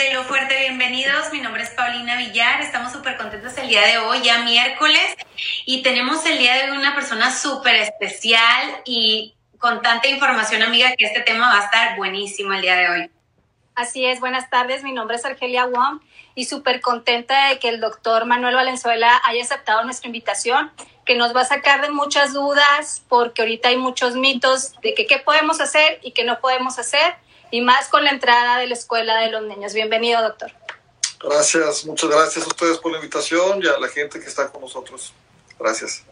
de Lo Fuerte, bienvenidos. Mi nombre es Paulina Villar. Estamos súper contentos el día de hoy, ya miércoles, y tenemos el día de hoy una persona súper especial y con tanta información, amiga, que este tema va a estar buenísimo el día de hoy. Así es, buenas tardes. Mi nombre es Argelia Wong y súper contenta de que el doctor Manuel Valenzuela haya aceptado nuestra invitación, que nos va a sacar de muchas dudas, porque ahorita hay muchos mitos de que qué podemos hacer y qué no podemos hacer y más con la entrada de la escuela de los niños. Bienvenido, doctor. Gracias, muchas gracias a ustedes por la invitación y a la gente que está con nosotros. Gracias.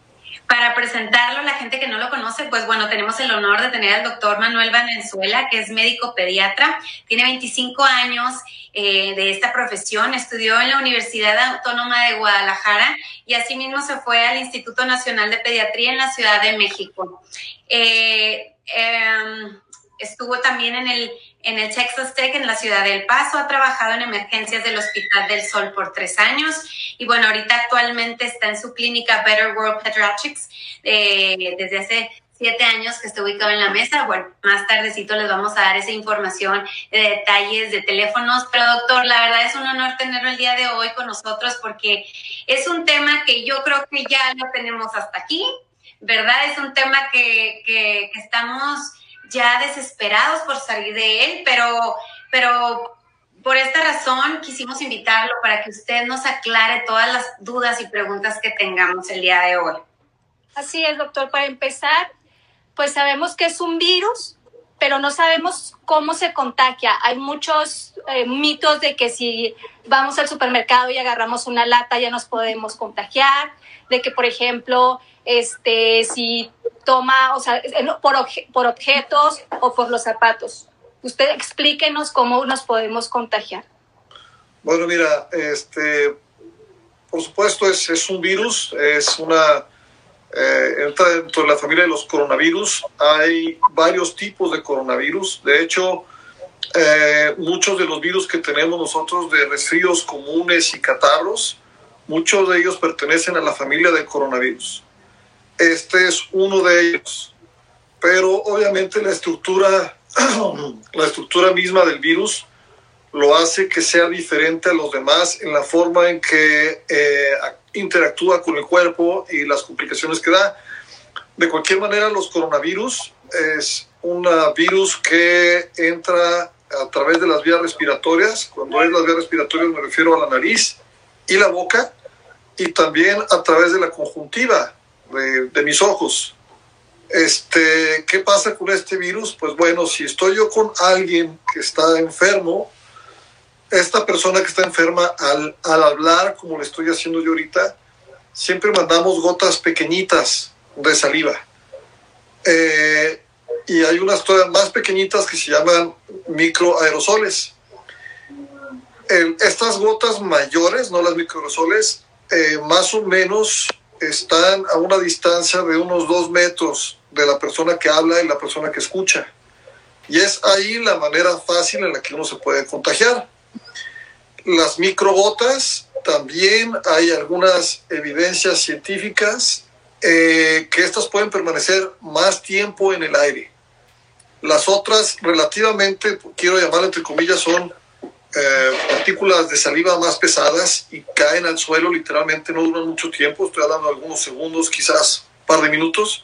Para presentarlo, la gente que no lo conoce, pues bueno, tenemos el honor de tener al doctor Manuel Valenzuela, que es médico pediatra, tiene 25 años eh, de esta profesión, estudió en la Universidad Autónoma de Guadalajara y asimismo se fue al Instituto Nacional de Pediatría en la Ciudad de México. Eh, em, estuvo también en el, en el Texas Tech en la ciudad del Paso, ha trabajado en emergencias del Hospital del Sol por tres años y bueno, ahorita actualmente está en su clínica Better World Pediatrics eh, desde hace siete años que está ubicado en la mesa. Bueno, más tardecito les vamos a dar esa información de detalles, de teléfonos. Pero doctor, la verdad es un honor tenerlo el día de hoy con nosotros porque es un tema que yo creo que ya lo tenemos hasta aquí, ¿verdad? Es un tema que, que, que estamos ya desesperados por salir de él, pero, pero por esta razón quisimos invitarlo para que usted nos aclare todas las dudas y preguntas que tengamos el día de hoy. Así es, doctor. Para empezar, pues sabemos que es un virus, pero no sabemos cómo se contagia. Hay muchos eh, mitos de que si vamos al supermercado y agarramos una lata ya nos podemos contagiar, de que, por ejemplo, este, si toma, o sea, por, por objetos o por los zapatos. Usted explíquenos cómo nos podemos contagiar. Bueno, mira, este, por supuesto es, es un virus, es una, eh, entra dentro de la familia de los coronavirus. Hay varios tipos de coronavirus. De hecho, eh, muchos de los virus que tenemos nosotros de resfríos comunes y catarros, muchos de ellos pertenecen a la familia del coronavirus. Este es uno de ellos. Pero obviamente la estructura, la estructura misma del virus lo hace que sea diferente a los demás en la forma en que eh, interactúa con el cuerpo y las complicaciones que da. De cualquier manera, los coronavirus es un virus que entra a través de las vías respiratorias. Cuando es las vías respiratorias me refiero a la nariz y la boca y también a través de la conjuntiva de, mis ojos. Este, ¿Qué pasa con este virus? Pues bueno, si estoy yo con alguien que está enfermo, esta persona que está enferma, al, al hablar, como le estoy haciendo yo ahorita, siempre mandamos gotas pequeñitas de saliva. Eh, y hay unas todavía más pequeñitas que se llaman microaerosoles. estas gotas mayores, no las microaerosoles, eh, más o menos están a una distancia de unos dos metros de la persona que habla y la persona que escucha. Y es ahí la manera fácil en la que uno se puede contagiar. Las microgotas, también hay algunas evidencias científicas eh, que estas pueden permanecer más tiempo en el aire. Las otras, relativamente, quiero llamar entre comillas, son eh, partículas de saliva más pesadas y caen al suelo, literalmente no duran mucho tiempo, estoy hablando de algunos segundos, quizás un par de minutos,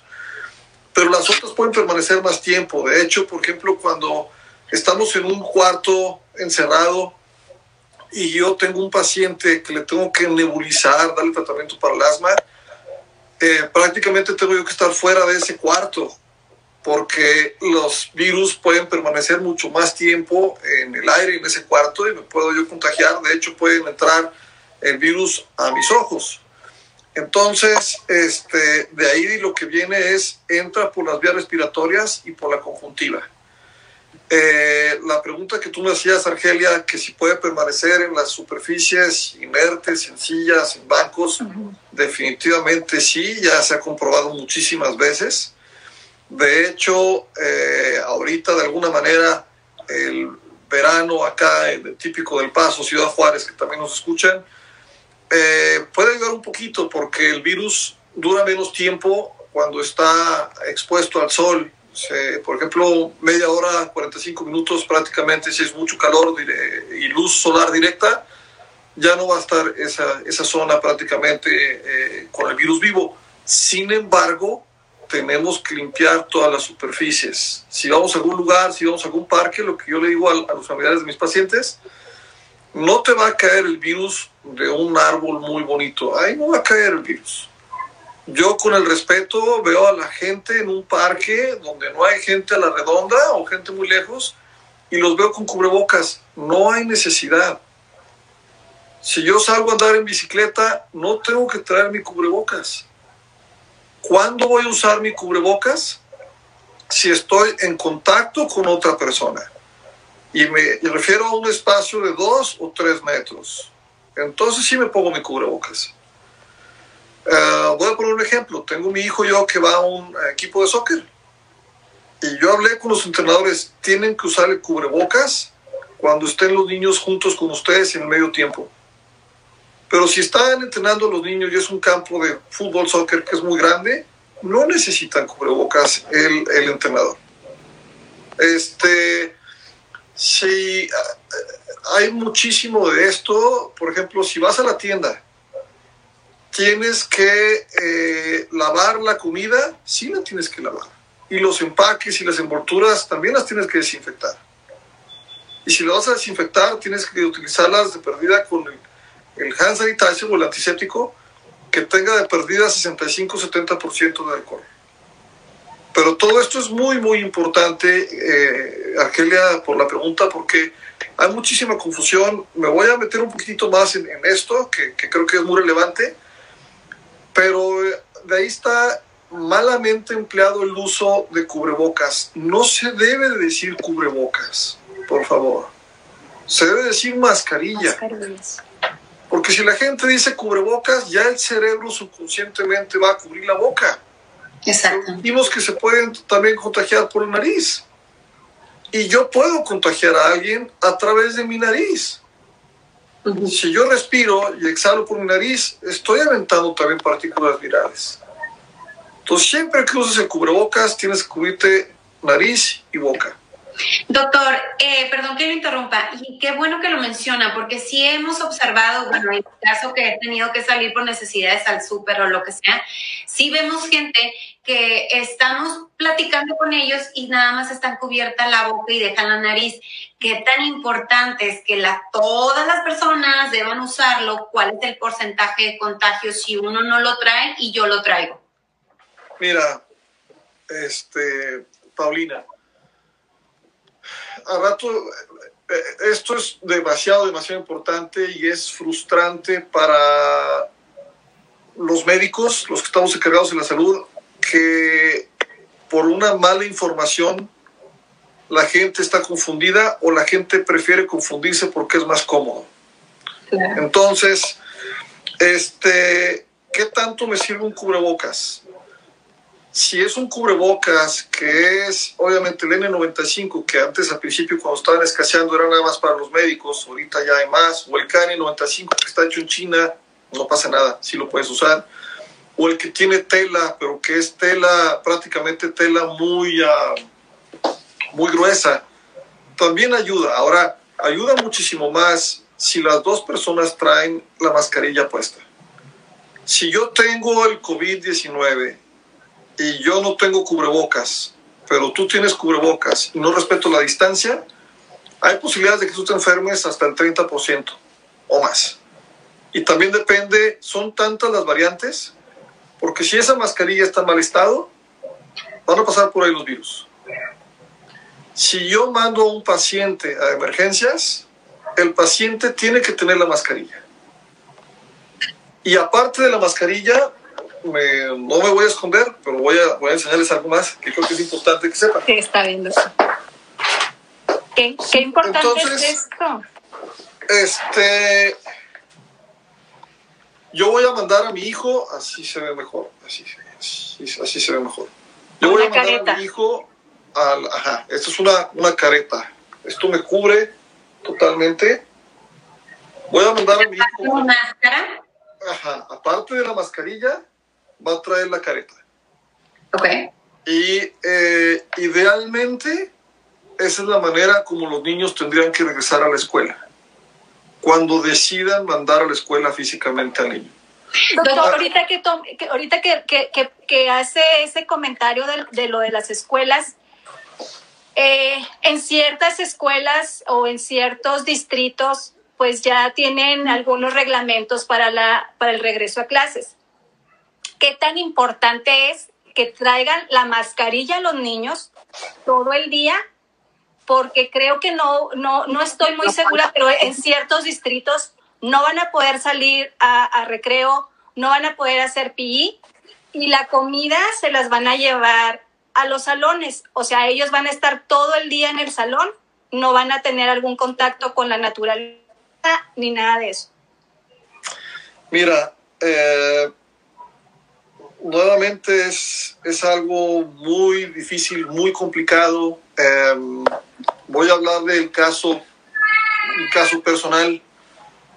pero las otras pueden permanecer más tiempo. De hecho, por ejemplo, cuando estamos en un cuarto encerrado y yo tengo un paciente que le tengo que nebulizar, darle tratamiento para el asma, eh, prácticamente tengo yo que estar fuera de ese cuarto porque los virus pueden permanecer mucho más tiempo en el aire, en ese cuarto, y me puedo yo contagiar. De hecho, pueden entrar el virus a mis ojos. Entonces, este, de ahí lo que viene es, entra por las vías respiratorias y por la conjuntiva. Eh, la pregunta que tú me hacías, Argelia, que si puede permanecer en las superficies inertes, sencillas, en bancos, definitivamente sí, ya se ha comprobado muchísimas veces. De hecho, eh, ahorita de alguna manera el verano acá, el típico del Paso, Ciudad Juárez, que también nos escuchan, eh, puede ayudar un poquito porque el virus dura menos tiempo cuando está expuesto al sol. por ejemplo, media hora, 45 minutos prácticamente, si es mucho calor y luz solar directa, ya no va a estar esa, esa zona prácticamente eh, con el virus vivo. Sin embargo, tenemos que limpiar todas las superficies. Si vamos a algún lugar, si vamos a algún parque, lo que yo le digo a, a los familiares de mis pacientes, no te va a caer el virus de un árbol muy bonito. Ahí no va a caer el virus. Yo con el respeto veo a la gente en un parque donde no hay gente a la redonda o gente muy lejos y los veo con cubrebocas. No hay necesidad. Si yo salgo a andar en bicicleta, no tengo que traer mi cubrebocas. ¿Cuándo voy a usar mi cubrebocas? Si estoy en contacto con otra persona. Y me refiero a un espacio de dos o tres metros. Entonces sí me pongo mi cubrebocas. Uh, voy a poner un ejemplo. Tengo mi hijo yo que va a un equipo de soccer. Y yo hablé con los entrenadores. Tienen que usar el cubrebocas cuando estén los niños juntos con ustedes en el medio tiempo. Pero si están entrenando los niños y es un campo de fútbol, soccer que es muy grande, no necesitan cubrebocas el, el entrenador. Este, si hay muchísimo de esto, por ejemplo, si vas a la tienda, tienes que eh, lavar la comida, sí la tienes que lavar. Y los empaques y las envolturas también las tienes que desinfectar. Y si lo vas a desinfectar, tienes que utilizarlas de perdida con el, el hand sanitizer o el antiséptico que tenga de perdida 65-70% de alcohol. Pero todo esto es muy, muy importante, eh, Argelia, por la pregunta, porque hay muchísima confusión. Me voy a meter un poquitito más en, en esto, que, que, creo que es muy relevante, pero de ahí está malamente empleado el uso de cubrebocas. No se debe de decir cubrebocas, por favor. Se debe decir mascarilla. Porque si la gente dice cubrebocas, ya el cerebro subconscientemente va a cubrir la boca. Exacto. Vimos que se pueden también contagiar por la nariz. Y yo puedo contagiar a alguien a través de mi nariz. Uh -huh. Si yo respiro y exhalo por mi nariz, estoy aventando también partículas virales. Entonces, siempre que uses el cubrebocas, tienes que cubrirte nariz y boca. Doctor, eh, perdón que lo interrumpa, y qué bueno que lo menciona, porque sí hemos observado, bueno, en el caso que he tenido que salir por necesidades al súper o lo que sea, sí vemos gente que estamos platicando con ellos y nada más están cubierta la boca y dejan la nariz. Qué tan importante es que la, todas las personas deban usarlo, cuál es el porcentaje de contagio si uno no lo trae y yo lo traigo. Mira, este, Paulina, a rato, esto es demasiado, demasiado importante y es frustrante para los médicos, los que estamos encargados de la salud, que por una mala información la gente está confundida o la gente prefiere confundirse porque es más cómodo. Entonces, este, ¿qué tanto me sirve un cubrebocas? Si es un cubrebocas que es obviamente el N95, que antes al principio cuando estaban escaseando era nada más para los médicos, ahorita ya hay más, o el KN95 que está hecho en China, no pasa nada, sí lo puedes usar, o el que tiene tela, pero que es tela, prácticamente tela muy, uh, muy gruesa, también ayuda. Ahora, ayuda muchísimo más si las dos personas traen la mascarilla puesta. Si yo tengo el COVID-19 y yo no tengo cubrebocas, pero tú tienes cubrebocas y no respeto la distancia, hay posibilidades de que tú te enfermes hasta el 30% o más. Y también depende, son tantas las variantes, porque si esa mascarilla está en mal estado, van a pasar por ahí los virus. Si yo mando a un paciente a emergencias, el paciente tiene que tener la mascarilla. Y aparte de la mascarilla, me, no me voy a esconder, pero voy a, voy a enseñarles algo más que creo que es importante que sepan. Sí, está viendo. ¿Qué, qué importante Entonces, es esto? Este, yo voy a mandar a mi hijo, así se ve mejor, así, así, así se ve mejor. Yo voy a mandar careta. a mi hijo al, ajá, esto es una, una careta, esto me cubre totalmente. Voy a mandar a mi hijo. ¿Una máscara? Ajá, aparte de la mascarilla, va a traer la careta. Ok. Y eh, idealmente esa es la manera como los niños tendrían que regresar a la escuela. cuando decidan mandar a la escuela físicamente al niño. Doctor, ahorita que, ahorita que, que, que, hace ese comentario de, de, lo de las escuelas, eh, en ciertas escuelas o en ciertos distritos, pues ya tienen algunos reglamentos para, la, para el regreso a clases. ¿Qué tan importante es que traigan la mascarilla a los niños todo el día? Porque creo que no, no, no estoy muy segura, pero en ciertos distritos no van a poder salir a, recreo, no van a poder hacer PI y la comida se las van a llevar a los salones. O sea, ellos van a estar todo el día en el salón, no van a tener algún contacto con la naturaleza ni nada de eso. Mira, eh, nuevamente es, es algo muy difícil, muy complicado. Em, voy a hablar del caso, un caso personal.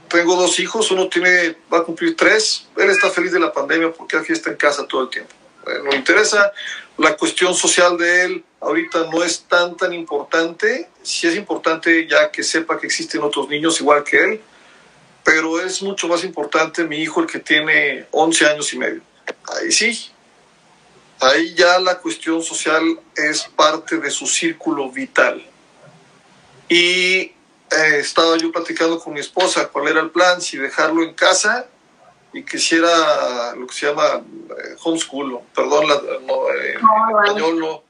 Tengo dos hijos, uno tiene, va a cumplir tres. Él está feliz de la pandemia porque aquí está en casa todo el tiempo. Eh, no interesa. La cuestión social de él ahorita no es tan tan importante. Sí es importante ya que sepa que existen otros niños igual que él, pero es mucho más importante mi hijo, el que tiene 11 años y medio. Ahí sí. Ahí ya la cuestión social es parte de su círculo vital. Y eh, estaba yo platicando con mi esposa cuál era el plan, si dejarlo en casa y que hiciera lo que se llama eh, homeschool, perdón, la, no, eh, ah, español, no,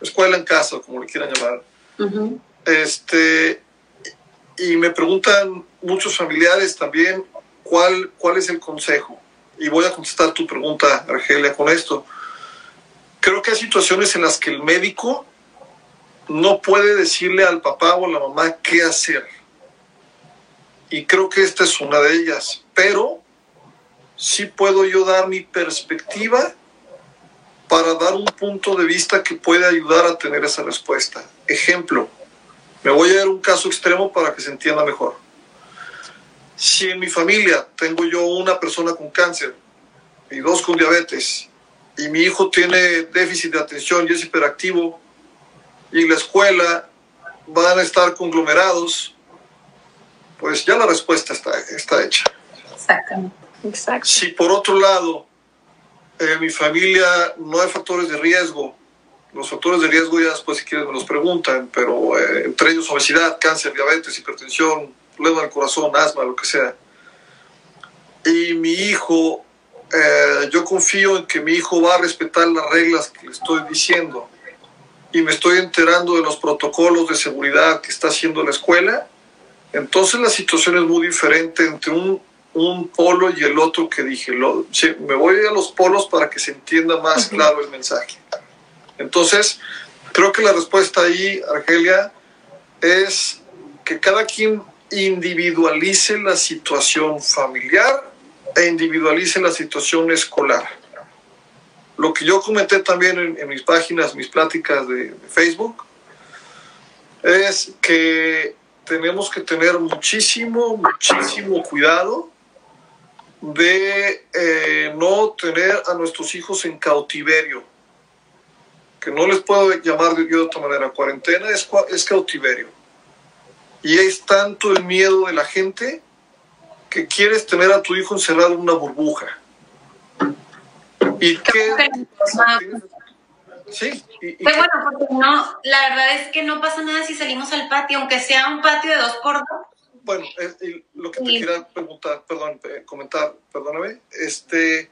escuela en casa, como le quieran llamar. Este, y me preguntan muchos familiares también cuál, cuál es el consejo. Y voy a contestar tu pregunta, Argelia, con esto. Creo que hay situaciones en las que el médico no puede decirle al papá o a la mamá qué hacer. Y creo que esta es una de ellas. Pero sí puedo yo dar mi perspectiva para dar un punto de vista que puede ayudar a tener esa respuesta. Ejemplo, me voy a dar un caso extremo para que se entienda mejor. Si en mi familia tengo yo una persona con cáncer y dos con diabetes y mi hijo tiene déficit de atención y es hiperactivo y la escuela van a estar conglomerados, pues ya la respuesta está, está hecha. Exactamente. Exacto. Si por otro lado en mi familia no hay factores de riesgo, los factores de riesgo ya después si quieren me los preguntan, pero eh, entre ellos obesidad, cáncer, diabetes, hipertensión, problema del corazón, asma, lo que sea. Y mi hijo, eh, yo confío en que mi hijo va a respetar las reglas que le estoy diciendo y me estoy enterando de los protocolos de seguridad que está haciendo la escuela, entonces la situación es muy diferente entre un, un polo y el otro que dije. Lo, me voy a los polos para que se entienda más claro el mensaje. Entonces, creo que la respuesta ahí, Argelia, es que cada quien individualice la situación familiar e individualice la situación escolar. Lo que yo comenté también en, mis páginas, mis pláticas de, Facebook, es que tenemos que tener muchísimo, muchísimo cuidado de eh, no tener a nuestros hijos en cautiverio, que no les puedo llamar de, de otra manera, cuarentena es, es cautiverio y es tanto el miedo de la gente que quieres tener a tu hijo encerrado en una burbuja. ¿Y qué? Sí. Y, pues bueno, porque no, la verdad es que no pasa nada si salimos al patio, aunque sea un patio de dos por dos. Bueno, lo que te quería preguntar, perdón, eh, comentar, perdóname, este,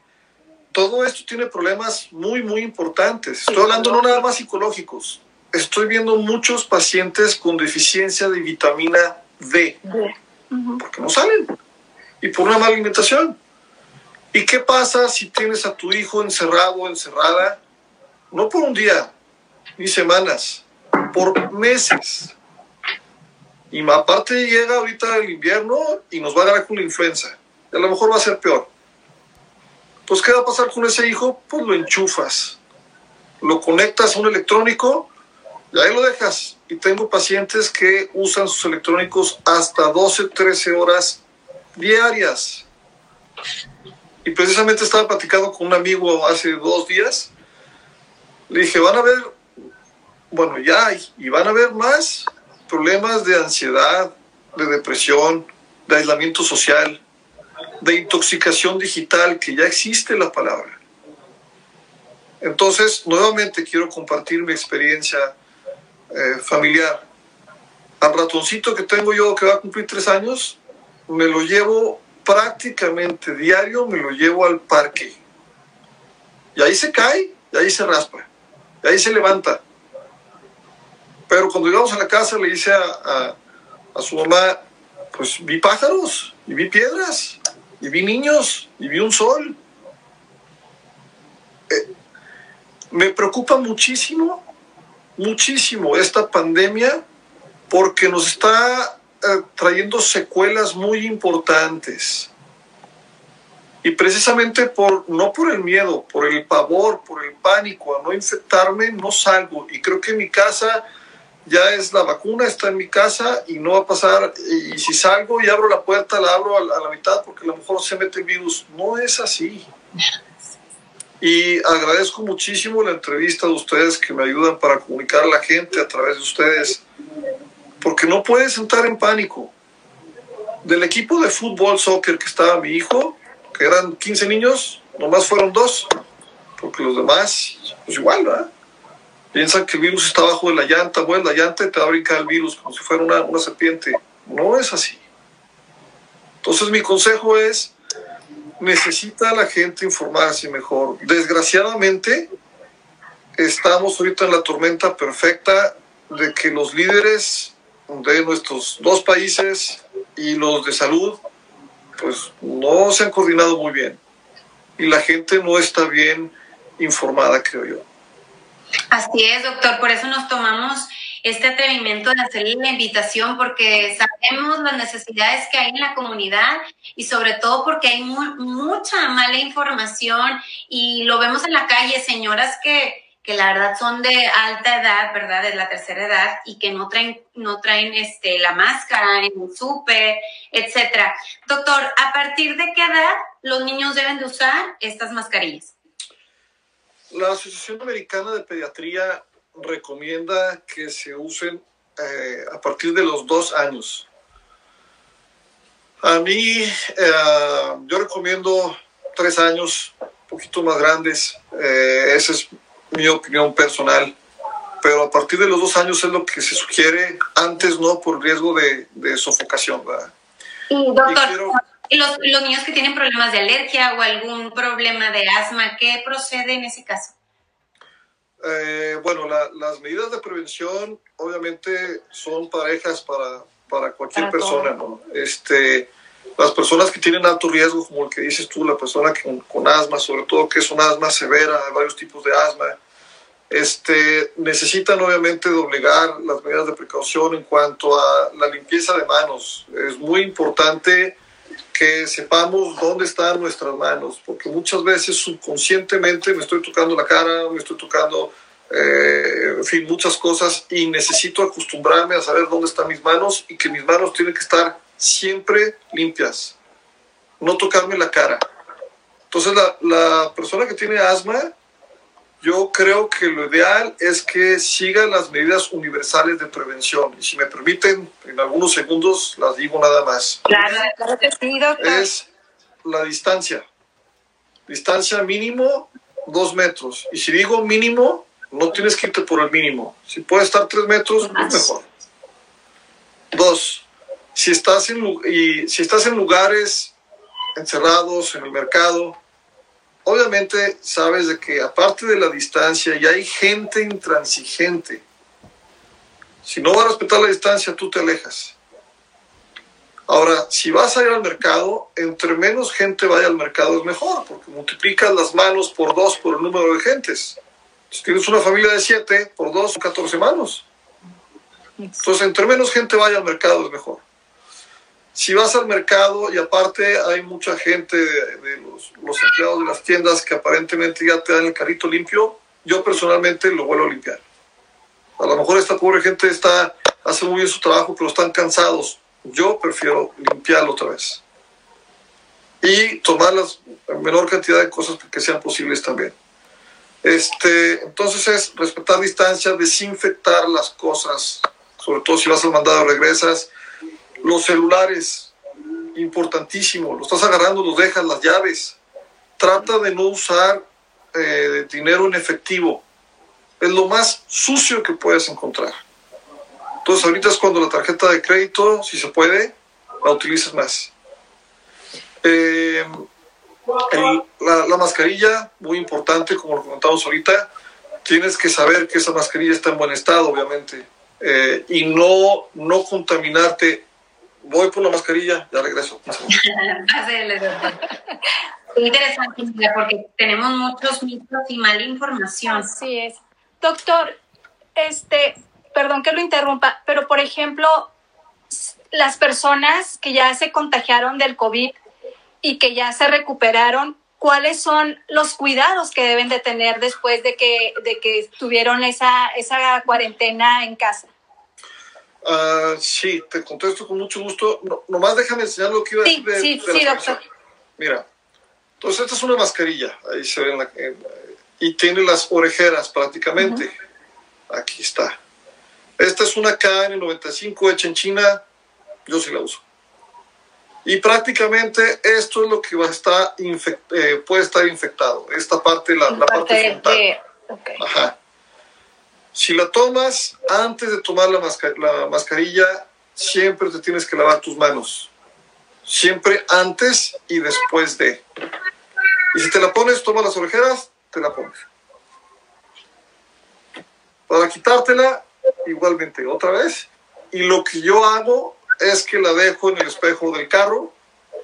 todo esto tiene problemas muy, muy importantes. Estoy hablando no nada más psicológicos, estoy viendo muchos pacientes con deficiencia de vitamina D, porque no salen, y por una mala alimentación. ¿Y qué pasa si tienes a tu hijo encerrado o encerrada? No por un día, ni semanas, por meses. Y aparte llega ahorita el invierno y nos va a dar con la influenza. a lo mejor va a ser peor. Pues, ¿qué va a pasar con ese hijo? Pues lo enchufas. Lo conectas a un electrónico y ahí lo dejas. Y tengo pacientes que usan sus electrónicos hasta 12, 13 horas diarias. Y precisamente estaba platicando con un amigo hace dos días. Le dije, van a ver, bueno, ya hay, y van a ver más problemas de ansiedad, de depresión, de aislamiento social, de intoxicación digital, que ya existe la palabra. Entonces, nuevamente quiero compartir mi experiencia eh, familiar. Al ratoncito que tengo yo, que va a cumplir tres años, me lo llevo prácticamente diario, me lo llevo al parque. Y ahí se cae, y ahí se raspa, y ahí se levanta. Pero cuando llegamos a la casa le dice a, a su mamá, pues vi pájaros, y vi piedras, y vi niños, y vi un sol. Eh, me preocupa muchísimo, muchísimo esta pandemia porque nos está eh, trayendo secuelas muy importantes. Y precisamente por, no por el miedo, por el pavor, por el pánico a no infectarme, no salgo. Y creo que mi casa ya es la vacuna, está en mi casa y no va a pasar. Y si salgo y abro la puerta, la abro a la, mitad porque a lo mejor se mete el virus. No es así. Y agradezco muchísimo la entrevista de ustedes que me ayudan para comunicar a la gente a través de ustedes. Porque no puedes entrar en pánico. Del equipo de fútbol, soccer que estaba mi hijo, que eran 15 niños, nomás fueron dos. Porque los demás, pues igual, ¿verdad? Piensan que el virus está abajo de la llanta, bueno, la llanta te va a brincar el virus como si fuera una, una serpiente. No es así. Entonces mi consejo es, necesita la gente informarse mejor. Desgraciadamente, estamos ahorita en la tormenta perfecta de que los líderes de nuestros dos países y los de salud, pues no se han coordinado muy bien. Y la gente no está bien informada, creo yo. Así es, doctor. Por eso nos tomamos este atrevimiento de hacerle la invitación, porque sabemos las necesidades que hay en la comunidad y sobre todo porque hay mucha mala información y lo vemos en la calle, señoras que, que la verdad son de alta edad, ¿verdad? De la tercera edad y que no traen, no traen este, la máscara en el súper, etcétera. Doctor, ¿a partir de qué edad los niños deben de usar estas mascarillas? La Asociación Americana de Pediatría recomienda que se usen eh, a partir de los dos años. A mí, eh, yo recomiendo tres años, un poquito más grandes. Eh, esa es mi opinión personal. Pero a partir de los dos años es lo que se sugiere, antes no por riesgo de, sofocación. Y doctor, los, los, niños que tienen problemas de alergia o algún problema de asma, ¿qué procede en ese caso? Eh, bueno, las medidas de prevención obviamente son parejas para, para cualquier persona, ¿no? Este, las personas que tienen alto riesgo, como el que dices tú, la persona con, con asma, sobre todo que es un asma severa, hay varios tipos de asma, este, necesitan obviamente doblegar las medidas de precaución en cuanto a la limpieza de manos. Es muy importante que sepamos dónde están nuestras manos, porque muchas veces subconscientemente me estoy tocando la cara, me estoy tocando, eh, fin, muchas cosas y necesito acostumbrarme a saber dónde están mis manos y que mis manos tienen que estar siempre limpias, no tocarme la cara. Entonces la, la persona que tiene asma yo creo que lo ideal es que sigan las medidas universales de prevención. Y si me permiten, en algunos segundos las digo nada más. Claro, claro que sí, doctor. Es la distancia. Distancia mínimo dos metros. Y si digo mínimo, no tienes que irte por el mínimo. Si puede estar tres metros, es mejor. Dos, si estás en, y si estás en lugares encerrados, en el mercado, obviamente sabes de que aparte de la distancia ya hay gente intransigente. Si no va a respetar la distancia, tú te alejas. Ahora, si vas a ir al mercado, entre menos gente vaya al mercado es mejor, porque multiplicas las manos por dos por el número de gentes. Si tienes una familia de siete, por dos son 14 manos. Entonces, entre menos gente vaya al mercado es mejor si vas al mercado y aparte hay mucha gente de, los, los, empleados de las tiendas que aparentemente ya te dan el carrito limpio, yo personalmente lo vuelvo a limpiar. A lo mejor esta pobre gente está, hace muy bien su trabajo, pero están cansados. Yo prefiero limpiarlo otra vez. Y tomar la menor cantidad de cosas que sean posibles también. Este, entonces es respetar distancia, desinfectar las cosas, sobre todo si vas al mandado regresas, los celulares. importantísimo, lo estás agarrando, los dejas, las llaves. Trata de no usar eh, dinero en efectivo. Es lo más sucio que puedes encontrar. Entonces ahorita es cuando la tarjeta de crédito, si se puede, la utilices más. Eh, la, mascarilla, muy importante, como lo comentamos ahorita, tienes que saber que esa mascarilla está en buen estado, obviamente, eh, y no, no contaminarte. Voy por la mascarilla, ya regreso. Interesante, porque tenemos muchos mitos y mala información. Así es. Doctor, este, perdón que lo interrumpa, pero por ejemplo, las personas que ya se contagiaron del COVID y que ya se recuperaron, ¿cuáles son los cuidados que deben de tener después de que, de que tuvieron esa, esa cuarentena en casa? Uh, sí, te contesto con mucho gusto. No, nomás déjame enseñar lo que iba a decir. Sí, sí, sí, doctor. Mira, entonces esta es una mascarilla, ahí se ve, y tiene las orejeras prácticamente. Aquí está. Esta es una KN95 hecha en China, yo sí la uso. Y prácticamente esto es lo que va a estar eh, puede estar infectado, esta parte, la, la parte frontal. Ajá. Si la tomas antes de tomar la, la mascarilla, siempre te tienes que lavar tus manos. Siempre antes y después de. Y si te la pones, toma las orejeras, te la pones. Para quitártela, igualmente, otra vez. Y lo que yo hago es que la dejo en el espejo del carro.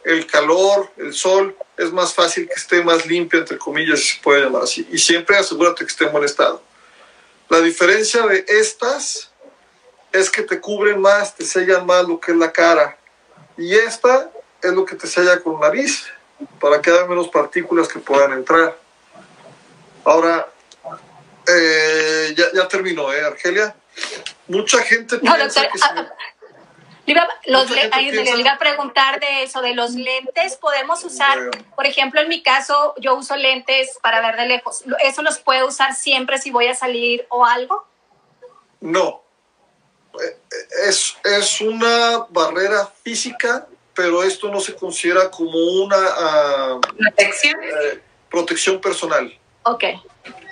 El calor, el sol, es más fácil que esté más limpia, entre comillas, si se puede llamar así. Y siempre asegúrate que esté en buen estado. La diferencia de estas es que te cubren más, te sellan más lo que es la cara. Y esta es lo que te sella con nariz, para que haya menos partículas que puedan entrar. Ahora, eh, ya, ya terminó, ¿eh, Argelia? Mucha gente piensa que... Ah, le iba, a preguntar de eso, de los lentes. ¿Podemos usar, por ejemplo, en mi caso, yo uso lentes para ver de lejos. ¿Eso los puedo usar siempre si voy a salir o algo? No. Eh, es, es una barrera física, pero esto no se considera como una ah, protección. Eh, protección personal. Ok.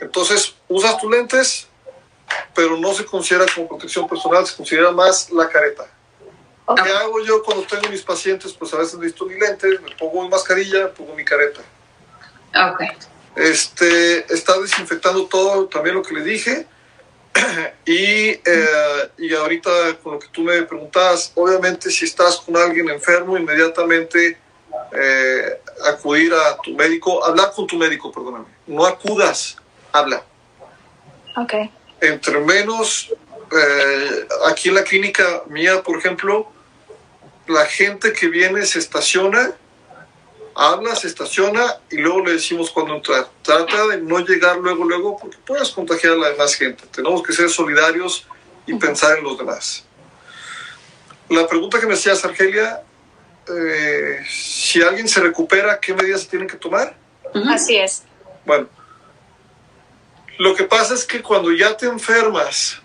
Entonces, usas tus lentes, pero no se considera como protección personal, se considera más la careta. ¿Qué hago yo cuando tengo mis pacientes? Pues a veces necesito mi lentes, me pongo mi mascarilla, pongo mi careta. Ok. Este, está desinfectando todo, también lo que le dije. y, eh, y ahorita con lo que tú me preguntabas, obviamente si estás con alguien enfermo, inmediatamente eh, acudir a tu médico, hablar con tu médico, perdóname. No acudas, habla. Ok. Entre menos, eh, aquí en la clínica mía, por ejemplo, la gente que viene se estaciona, habla, se estaciona y luego le decimos cuándo entrar. Trata de no llegar luego, luego, porque puedes contagiar a la demás gente. Tenemos que ser solidarios y pensar en los demás. La pregunta que me hacías, Argelia, eh, si alguien se recupera, ¿qué medidas se tienen que tomar? Así es. Bueno, lo que pasa es que cuando ya te enfermas,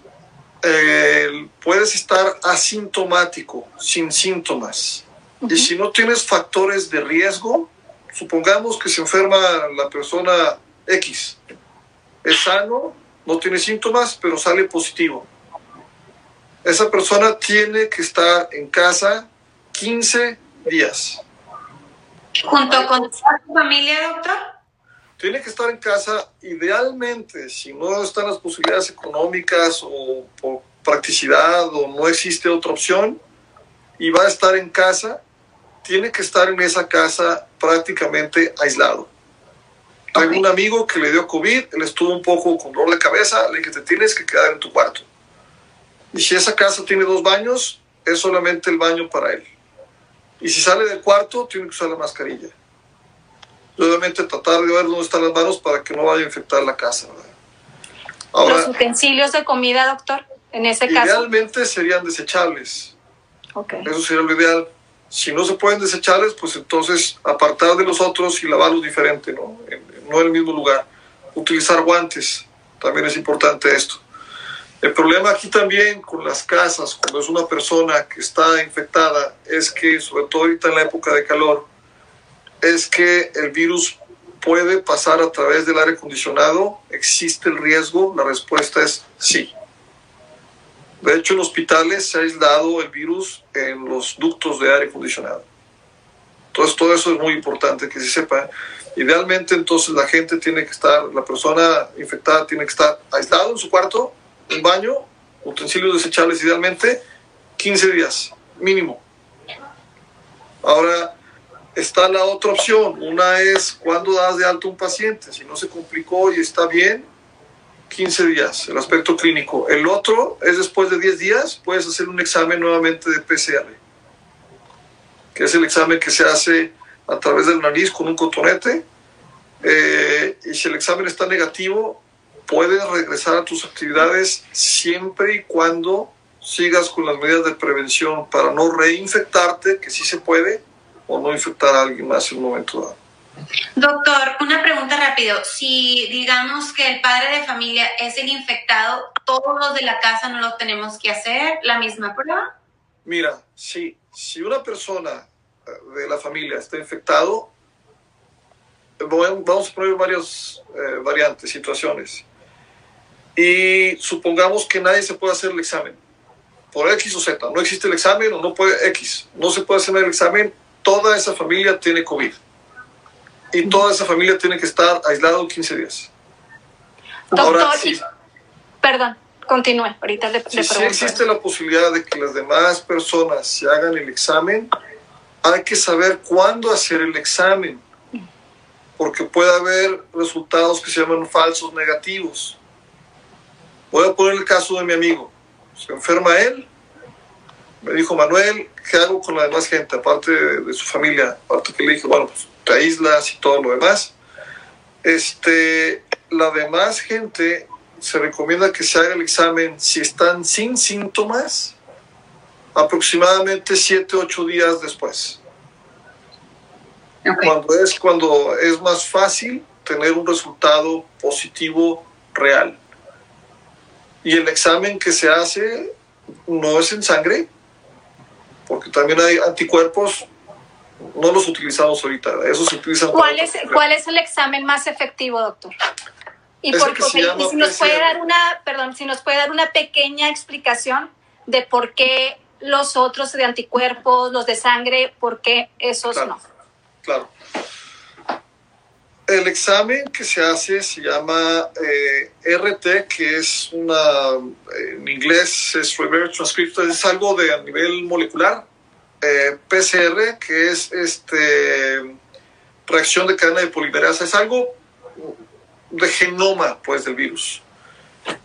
eh, puedes estar asintomático, sin síntomas. Y si no tienes factores de riesgo, supongamos que se enferma la persona X, es sano, no tiene síntomas, pero sale positivo. Esa persona tiene que estar en casa 15 días. ¿Junto con su familia, doctor? Tiene que estar en casa, idealmente, si no están las posibilidades económicas o por practicidad o no existe otra opción, y va a estar en casa, tiene que estar en esa casa prácticamente aislado. Tengo un amigo que le dio COVID, él estuvo un poco con dolor de cabeza, le dije, te tienes que quedar en tu cuarto. Y si esa casa tiene dos baños, es solamente el baño para él. Y si sale del cuarto, tiene que usar la mascarilla obviamente tratar de ver dónde están las manos para que no vaya a infectar la casa. ¿Los utensilios de comida, doctor? En ese caso. Idealmente serían desechables. Eso sería lo ideal. Si no se pueden desechables, pues entonces apartar de los otros y lavarlos diferente, ¿no? En, no en el mismo lugar. Utilizar guantes, también es importante esto. El problema aquí también con las casas, cuando es una persona que está infectada, es que, sobre todo ahorita en la época de calor, es que el virus puede pasar a través del aire acondicionado. ¿Existe el riesgo? La respuesta es sí. De hecho, en hospitales se ha aislado el virus en los ductos de aire acondicionado. Entonces, todo eso es muy importante que se sepa. Idealmente, entonces, la gente tiene que estar, la persona infectada tiene que estar aislado en su cuarto un baño, utensilios desechables idealmente, 15 días mínimo. Ahora está la otra opción. Una es cuando das de alto un paciente. Si no se complicó y está bien, 15 días, el aspecto clínico. El otro es después de 10 días, puedes hacer un examen nuevamente de PCR, que es el examen que se hace a través del nariz con un cotonete. Eh, y si el examen está negativo, puedes regresar a tus actividades siempre y cuando sigas con las medidas de prevención para no reinfectarte, que sí se puede, o no infectar a alguien más en un momento dado. Doctor, una pregunta rápido. Si digamos que el padre de familia es el infectado, ¿todos los de la casa no lo tenemos que hacer la misma prueba? Mira, si, si una persona eh, de la familia está infectado, vamos a poner varias eh, variantes, situaciones y supongamos que nadie se puede hacer el examen por X o Z, no existe el examen o no puede X, no se puede hacer el examen, toda esa familia tiene COVID y toda esa familia tiene que estar aislado 15 días. Ahora, sí, perdón, continúe, ahorita le, si, si existe la posibilidad de que las demás personas se hagan el examen, hay que saber cuándo hacer el examen, porque puede haber resultados que se llaman falsos negativos Voy a poner el caso de mi amigo. Se enferma él. Me dijo Manuel, ¿qué hago con la demás gente? Aparte de, su familia. Aparte que le dije, bueno, pues te aíslas y todo lo demás. Este, la demás gente se recomienda que se haga el examen si están sin síntomas aproximadamente 7, 8 días después. Cuando es cuando es más fácil tener un resultado positivo real y el examen que se hace no es en sangre, porque también hay anticuerpos, no los utilizamos ahorita, esos se utilizan. ¿Cuál es, ¿Cuál es el examen más efectivo, doctor? Y, por, si nos puede dar una, perdón, si nos puede dar una pequeña explicación de por qué los otros de anticuerpos, los de sangre, por qué esos no. Claro. El examen que se hace se llama eh, RT, que es una, en inglés es Reverse Transcription, es algo de a nivel molecular. Eh, PCR, que es este, reacción de cadena de polimerasa, es algo de genoma pues, del virus.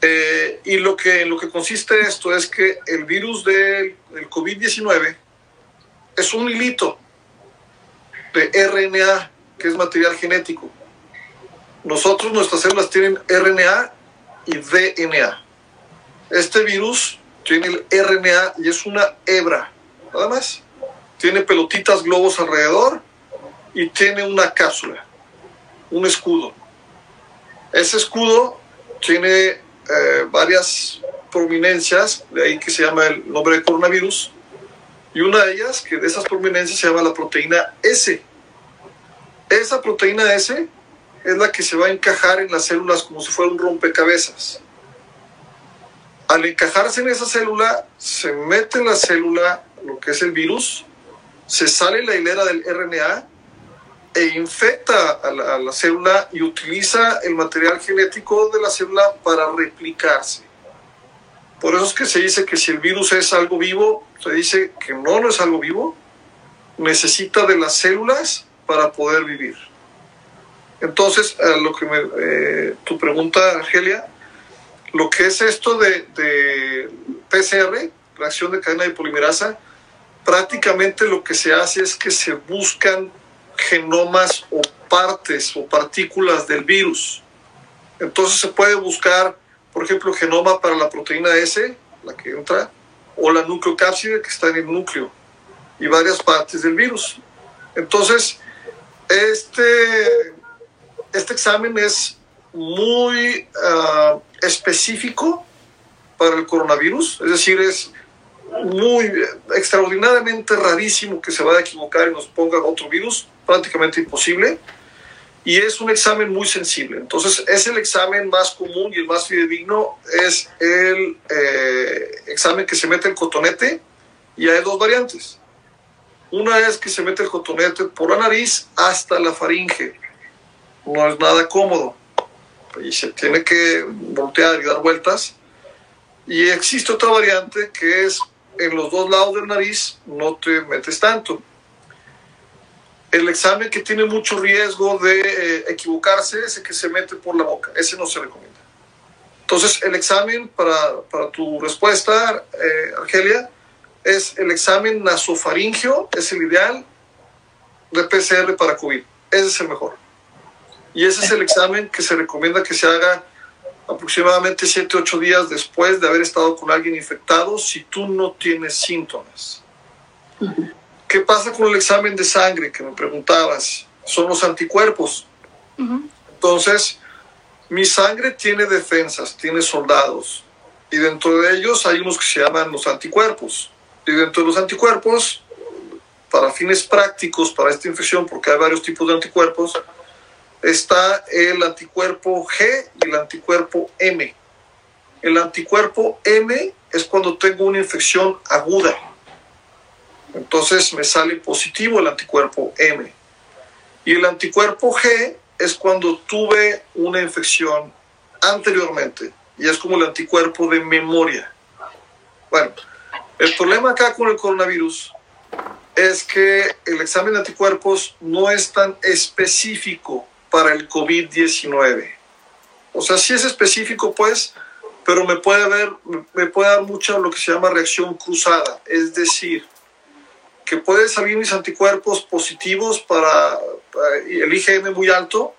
Eh, y lo que, lo que consiste esto es que el virus del, del COVID-19 es un hilito de RNA que es material genético. Nosotros, nuestras células tienen RNA y DNA. Este virus tiene el RNA y es una hebra, nada más. Tiene pelotitas globos alrededor y tiene una cápsula, un escudo. Ese escudo tiene eh, varias prominencias, de ahí que se llama el nombre de coronavirus, y una de ellas, que de esas prominencias se llama la proteína S. Esa proteína S es la que se va a encajar en las células como si fuera un rompecabezas. Al encajarse en esa célula, se mete en la célula lo que es el virus, se sale la hilera del RNA e infecta a la, célula y utiliza el material genético de la célula para replicarse. Por eso es que se dice que si el virus es algo vivo, se dice que no, no es algo vivo, necesita de las células para poder vivir. Entonces, a lo que me, eh, tu pregunta, Argelia, lo que es esto de, de PCR, reacción de cadena de polimerasa, prácticamente lo que se hace es que se buscan genomas o partes o partículas del virus. Entonces se puede buscar, por ejemplo, genoma para la proteína S, la que entra, o la nucleocápside que está en el núcleo, y varias partes del virus. Entonces, este, este examen es muy ah, específico para el coronavirus, es decir, es muy extraordinariamente rarísimo que se vaya a equivocar y nos ponga otro virus, prácticamente imposible, y es un examen muy sensible. Entonces, es el examen más común y el más fidedigno, es el eh, examen que se mete el cotonete, y hay dos variantes. Una es que se mete el cotonete por la nariz hasta la faringe. No es nada cómodo. Y se tiene que voltear y dar vueltas. Y existe otra variante que es en los dos lados del nariz no te metes tanto. El examen que tiene mucho riesgo de eh, equivocarse es el que se mete por la boca. Ese no se recomienda. Entonces, el examen para, para tu respuesta, eh, Argelia, es el examen nasofaringio, es el ideal de PCR para COVID. Ese es el mejor. Y ese es el examen que se recomienda que se haga aproximadamente 7, 8 días después de haber estado con alguien infectado si tú no tienes síntomas. ¿Qué pasa con el examen de sangre que me preguntabas? Son los anticuerpos. Entonces, mi sangre tiene defensas, tiene soldados, y dentro de ellos hay unos que se llaman los anticuerpos. Y dentro de los anticuerpos, para fines prácticos, para esta infección, porque hay varios tipos de anticuerpos, está el anticuerpo G y el anticuerpo M. El anticuerpo M es cuando tengo una infección aguda. Entonces me sale positivo el anticuerpo M. Y el anticuerpo G es cuando tuve una infección anteriormente. Y es como el anticuerpo de memoria. Bueno, el problema acá con el coronavirus es que el examen de anticuerpos no es tan específico para el COVID-19. O sea, sí es específico, pues, pero me puede, ver, me puede dar mucha lo que se llama reacción cruzada. Es decir, que puede salir mis anticuerpos positivos para, el IgM muy alto,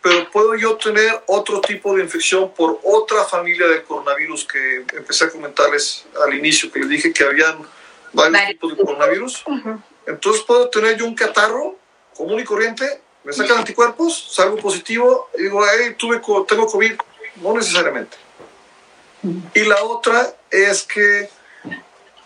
pero puedo yo tener otro tipo de infección por otra familia de coronavirus que empecé a comentarles al inicio, que les dije que habían varios tipos de coronavirus. Entonces puedo tener yo un catarro común y corriente me sacan anticuerpos, salgo positivo y digo, hey, tuve, tengo COVID. No necesariamente. Y la otra es que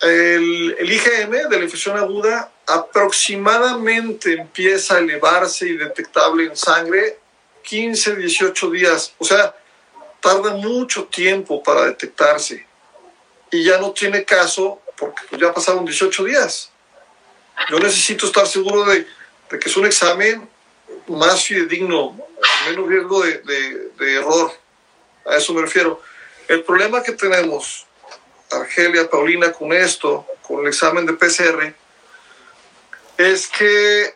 el, el, IgM de la infección aguda aproximadamente empieza a elevarse y detectable en sangre 15, 18 días. O sea, tarda mucho tiempo para detectarse. Y ya no tiene caso porque ya pasaron 18 días. Yo necesito estar seguro de, de que es un examen más fidedigno, menos riesgo de, de, error. A eso me refiero. El problema que tenemos, Argelia, Paulina, con esto, con el examen de PCR, es que...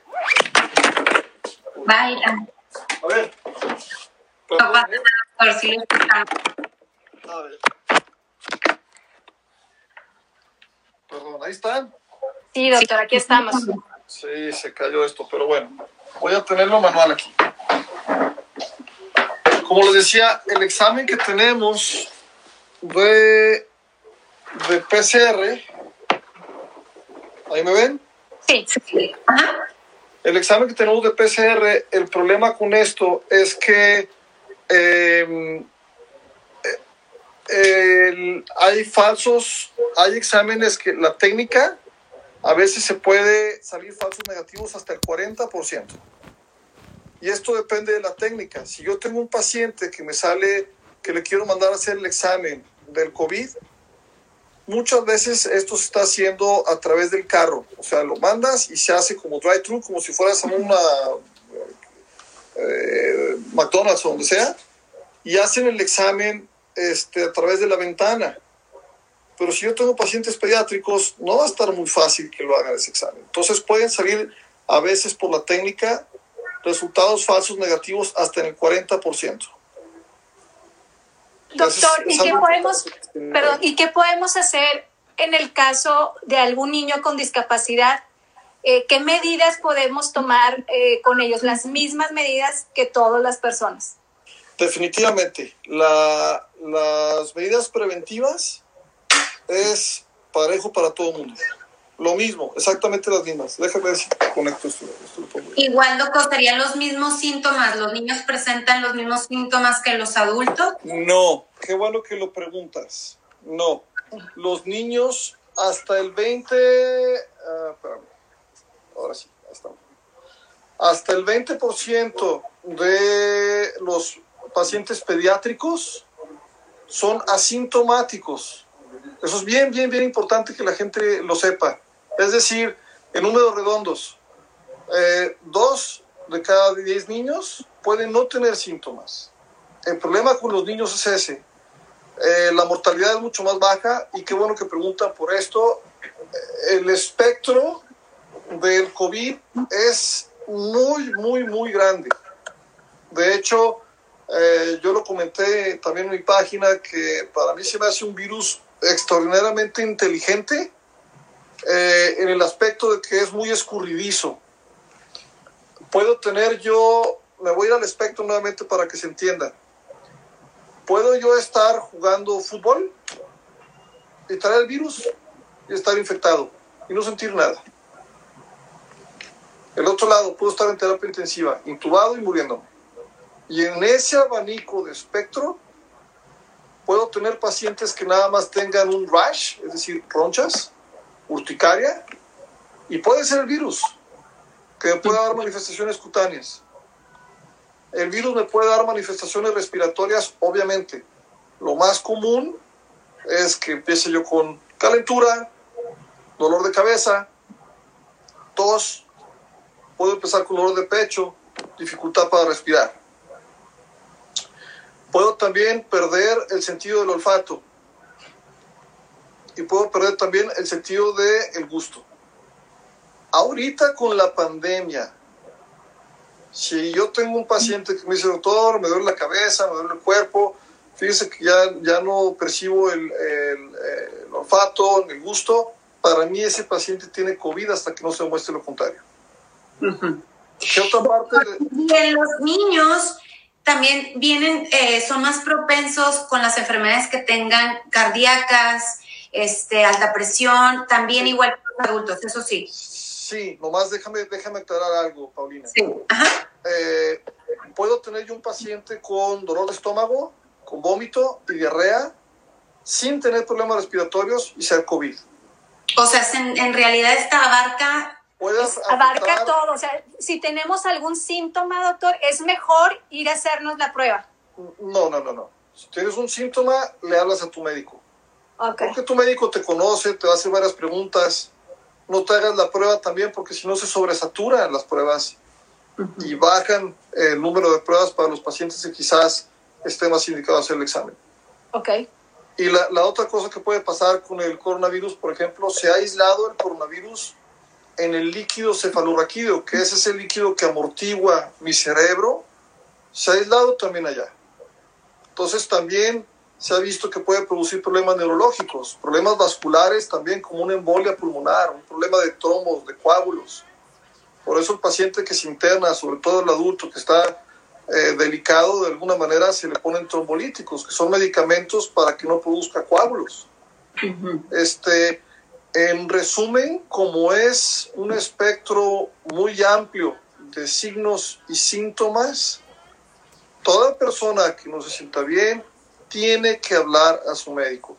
Vaya. A ver. Perdón, ¿eh? si A ver. Perdón, ahí están. Sí, doctor, aquí estamos. Sí, se cayó esto, pero bueno. Voy a tenerlo manual aquí. Como les decía, el examen que tenemos de, de PCR, ¿ahí me ven? Sí. El examen que tenemos de PCR, el problema con esto es que em, eh, hay falsos, hay exámenes que la técnica a veces se puede salir falsos negativos hasta el 40%. Y esto depende de la técnica. Si yo tengo un paciente que me sale, que le quiero mandar a hacer el examen del COVID, muchas veces esto se está haciendo a través del carro. O sea, lo mandas y se hace como drive-thru, como si fueras a una eh, McDonald's o donde sea, y hacen el examen este, a través de la ventana. Pero si yo tengo pacientes pediátricos, no va a estar muy fácil que lo hagan ese examen. Entonces pueden salir a veces por la técnica resultados falsos negativos hasta en el 40%. Doctor, ¿y qué, podemos, perdón, ¿y qué podemos hacer en el caso de algún niño con discapacidad? Eh, ¿Qué medidas podemos tomar eh, con ellos? Las mismas medidas que todas las personas. Definitivamente. La, las medidas preventivas es parejo para todo el mundo. Lo mismo, exactamente las mismas. Déjame ver si conecto esto. Igual, doctor, ¿serían los mismos síntomas? ¿Los niños presentan los mismos síntomas que los adultos? No, qué bueno que lo preguntas. No. Los niños hasta el 20, ah, ahora sí, Hasta el 20% de los pacientes pediátricos son asintomáticos. Eso es bien, bien, bien importante que la gente lo sepa. Es decir, en números redondos, eh, dos de cada diez niños pueden no tener síntomas. El problema con los niños es ese. Eh, la mortalidad es mucho más baja y qué bueno que preguntan por esto. El espectro del COVID es muy, muy, muy grande. De hecho, eh, yo lo comenté también en mi página que para mí se me hace un virus extraordinariamente inteligente en el aspecto de que es muy escurridizo. Puedo tener yo, me voy a ir al espectro nuevamente para que se entienda ¿Puedo yo estar jugando fútbol y traer el virus y estar infectado y no sentir nada? El otro lado, puedo estar en terapia intensiva, intubado y muriendo. Y en ese abanico de espectro, puedo tener pacientes que nada más tengan un rash, es decir, ronchas, urticaria, y puede ser el virus, que pueda dar manifestaciones cutáneas. El virus me puede dar manifestaciones respiratorias, obviamente. Lo más común es que empiece yo con calentura, dolor de cabeza, tos, puedo empezar con dolor de pecho, dificultad para respirar. Puedo también perder el sentido del olfato y puedo perder también el sentido del gusto. Ahorita con la pandemia, si yo tengo un paciente que me dice, doctor, me duele la cabeza, me duele el cuerpo, fíjese que ya, ya no percibo el, el, olfato, el gusto, para mí ese paciente tiene COVID hasta que no se muestre lo contrario. ¿Qué otra parte? Y en los niños también vienen, eh, son más propensos con las enfermedades que tengan cardíacas, este, alta presión, también igual que los adultos, eso sí. Sí, nomás déjame, déjame aclarar algo, Paulina. Sí. Ajá. Eh, puedo tener yo un paciente con dolor de estómago, con vómito y diarrea, sin tener problemas respiratorios y ser COVID. O sea, en, en realidad esta abarca... abarca todo. O sea, si tenemos algún síntoma, doctor, es mejor ir a hacernos la prueba. No, no, no, no. Si tienes un síntoma, le hablas a tu médico. Okay. Porque tu médico te conoce, te hace varias preguntas no te hagas la prueba también porque si no se sobresaturan las pruebas y bajan el número de pruebas para los pacientes que quizás estén más indicados a hacer el examen. Ok. Y la, la, otra cosa que puede pasar con el coronavirus, por ejemplo, se ha aislado el coronavirus en el líquido cefalorraquídeo, que es ese líquido que amortigua mi cerebro, se ha aislado también allá. Entonces también se ha visto que puede producir problemas neurológicos, problemas vasculares también como una embolia pulmonar, un problema de trombos, de coágulos. Por eso el paciente que se interna, sobre todo el adulto que está eh, delicado, de alguna manera se le ponen trombolíticos, que son medicamentos para que no produzca coágulos. este, en resumen, como es un espectro muy amplio de signos y síntomas, toda persona que no se sienta bien, tiene que hablar a su médico.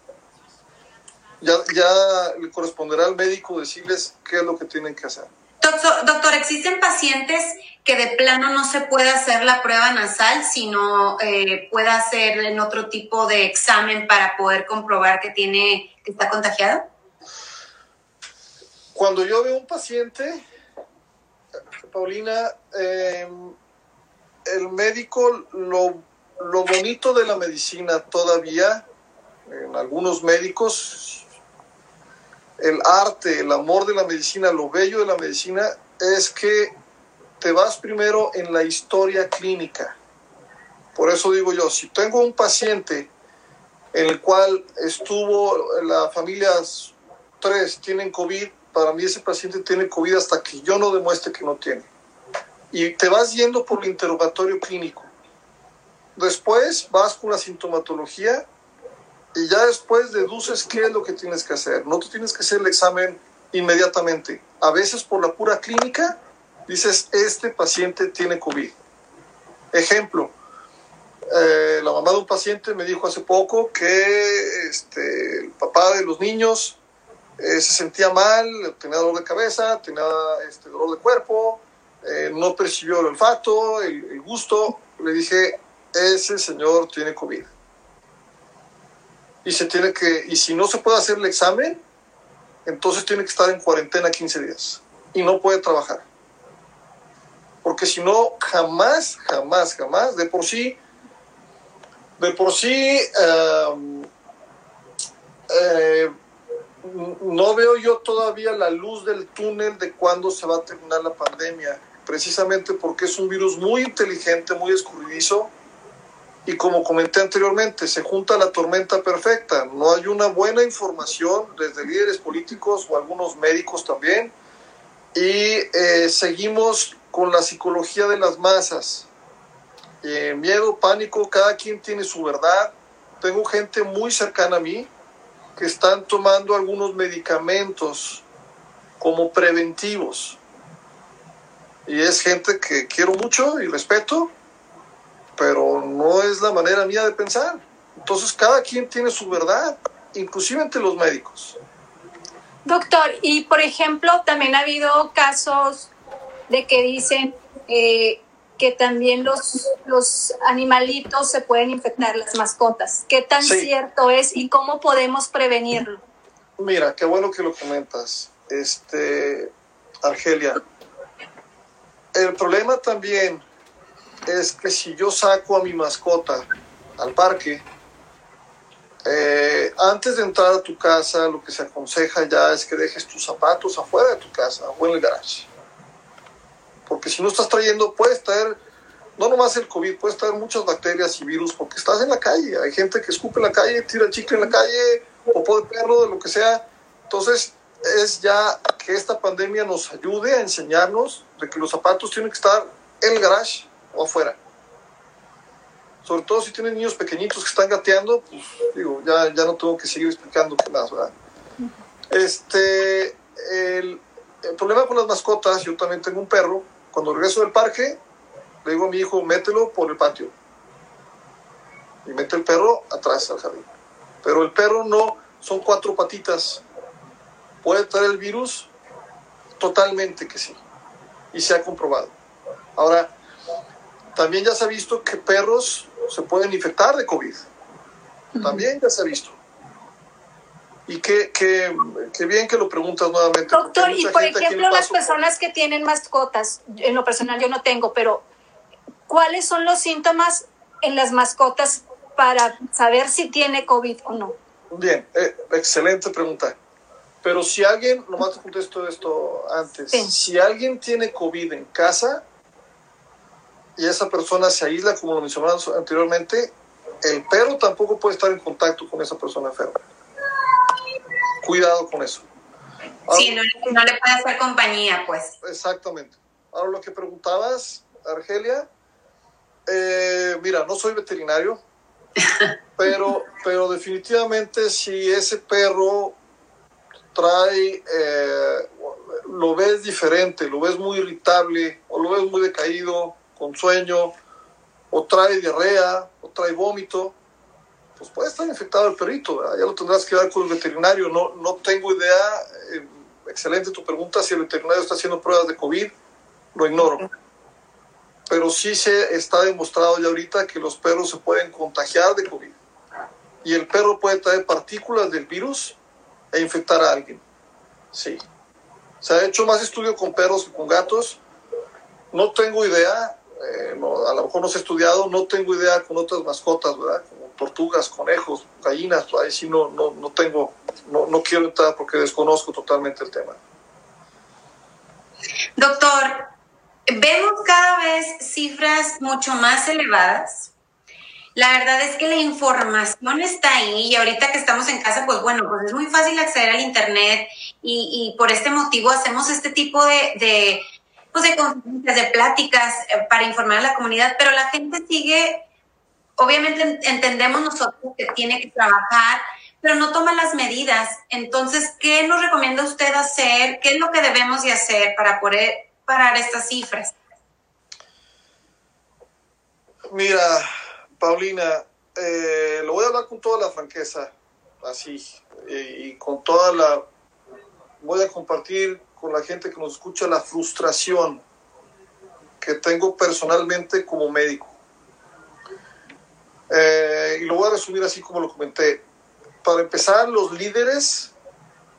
Ya, ya le corresponderá al médico decirles qué es lo que tienen que hacer. Doctor, doctor, ¿existen pacientes que de plano no se puede hacer la prueba nasal, sino eh, puede hacer en otro tipo de examen para poder comprobar que tiene, que está contagiado? Cuando yo veo un paciente, Paulina, eh, el médico lo lo bonito de la medicina todavía, en algunos médicos, el arte, el amor de la medicina, lo bello de la medicina es que te vas primero en la historia clínica. Por eso digo yo, si tengo un paciente en el cual estuvo la familia tres tienen COVID, para mí ese paciente tiene COVID hasta que yo no demuestre que no tiene. Y te vas yendo por el interrogatorio clínico. Después vas con la sintomatología y ya después deduces qué es lo que tienes que hacer. No te tienes que hacer el examen inmediatamente. A veces por la pura clínica dices, este paciente tiene COVID. Ejemplo, Eh, la mamá de un paciente me dijo hace poco que este, el papá de los niños eh, se sentía mal, tenía dolor de cabeza, tenía este, dolor de cuerpo, eh, no percibió el olfato, el, gusto. Le dije, ese señor tiene COVID. Y, se tiene que, y si no se puede hacer el examen, entonces tiene que estar en cuarentena 15 días y no puede trabajar. Porque si no, jamás, jamás, jamás, de por sí, de por sí, um, eh, no veo yo todavía la luz del túnel de cuándo se va a terminar la pandemia, precisamente porque es un virus muy inteligente, muy escurridizo, y como comenté anteriormente, se junta la tormenta perfecta. No hay una buena información desde líderes políticos o algunos médicos también. Y eh, seguimos con la psicología de las masas. Eh, miedo, pánico, cada quien tiene su verdad. Tengo gente muy cercana a mí que están tomando algunos medicamentos como preventivos. Y es gente que quiero mucho y respeto, pero no es la manera mía de pensar. Entonces cada quien tiene su verdad, inclusive entre los médicos. Doctor, y por ejemplo, también ha habido casos de que dicen eh, que también los, los animalitos se pueden infectar, las mascotas. ¿Qué tan sí. cierto es y cómo podemos prevenirlo? Mira, qué bueno que lo comentas. Este, Argelia, el problema también es que si yo saco a mi mascota al parque, eh, antes de entrar a tu casa, lo que se aconseja ya es que dejes tus zapatos afuera de tu casa o en el garage. Porque si no estás trayendo, puedes traer, no nomás el COVID, puedes traer muchas bacterias y virus porque estás en la calle. Hay gente que escupe en la calle, tira chicle en la calle, popó de perro, de lo que sea. Entonces, es ya que esta pandemia nos ayude a enseñarnos de que los zapatos tienen que estar en el garage o afuera. Sobre todo si tienen niños pequeñitos que están gateando, pues digo, ya, ya no tengo que seguir explicando qué más, ¿verdad? Este, el, el, problema con las mascotas, yo también tengo un perro, cuando regreso del parque, le digo a mi hijo, mételo por el patio. Y mete el perro atrás al jardín. Pero el perro no, son cuatro patitas. ¿Puede traer el virus? Totalmente que sí. Y se ha comprobado. Ahora, también ya se ha visto que perros se pueden infectar de COVID. También ya se ha visto. Y qué, qué, qué bien que lo preguntas nuevamente. Doctor, y por ejemplo, las personas que tienen mascotas, en lo personal yo no tengo, pero ¿cuáles son los síntomas en las mascotas para saber si tiene COVID o no? Bien, eh, excelente pregunta. Pero si alguien, nomás te contesto esto antes, sí. si alguien tiene COVID en casa, y esa persona se aísla, como lo mencionamos anteriormente, el perro tampoco puede estar en contacto con esa persona enferma. Cuidado con eso. Ahora, sí, no, no, le puede hacer compañía, pues. Exactamente. Ahora lo que preguntabas, Argelia, eh, mira, no soy veterinario, pero, pero definitivamente si ese perro trae, eh, lo ves diferente, lo ves muy irritable o lo ves muy decaído, con sueño, o trae diarrea, o trae vómito, pues puede estar infectado el perrito, ¿verdad? ya lo tendrás que dar con el veterinario. No, no tengo idea, eh, excelente tu pregunta, si el veterinario está haciendo pruebas de COVID, lo ignoro. Pero sí se está demostrado ya ahorita que los perros se pueden contagiar de COVID. Y el perro puede traer partículas del virus e infectar a alguien. Sí. Se ha hecho más estudio con perros que con gatos. No tengo idea, eh, no, a lo mejor no se ha estudiado, no tengo idea con otras mascotas, ¿verdad? Tortugas, conejos, gallinas, ahí sí no, no, no tengo, no, no quiero entrar porque desconozco totalmente el tema. Doctor, vemos cada vez cifras mucho más elevadas. La verdad es que la información está ahí y ahorita que estamos en casa, pues bueno, pues es muy fácil acceder al Internet y, y por este motivo hacemos este tipo de, de pues de conferencias, de pláticas eh, para informar a la comunidad, pero la gente sigue, obviamente entendemos nosotros que tiene que trabajar, pero no toma las medidas. Entonces, ¿qué nos recomienda usted hacer? ¿Qué es lo que debemos de hacer para poder parar estas cifras? Mira, Paulina, eh, lo voy a hablar con toda la franqueza, así, y, con toda la... Voy a compartir con la gente que nos escucha la frustración que tengo personalmente como médico. Eh, y lo voy a resumir así como lo comenté. Para empezar, los líderes,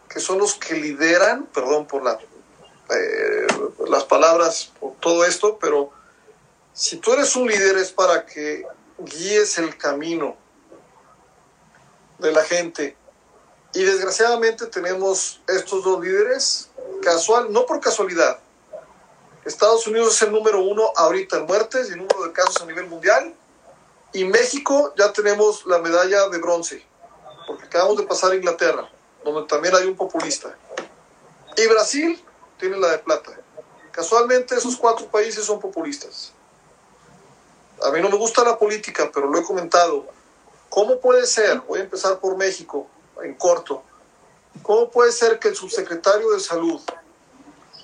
que son los que lideran, perdón por eh, las palabras, por todo esto, pero si tú eres un líder es para que guíes el camino de la gente. Y desgraciadamente tenemos estos dos líderes, casual, no por casualidad. Estados Unidos es el número uno ahorita en muertes y el número de casos a nivel mundial. Y México ya tenemos la medalla de bronce, porque acabamos de pasar a Inglaterra, donde también hay un populista. Y Brasil tiene la de plata. Casualmente esos cuatro países son populistas a mí no me gusta la política, pero lo he comentado. ¿Cómo puede ser, voy a empezar por México, en corto, cómo puede ser que el subsecretario de Salud,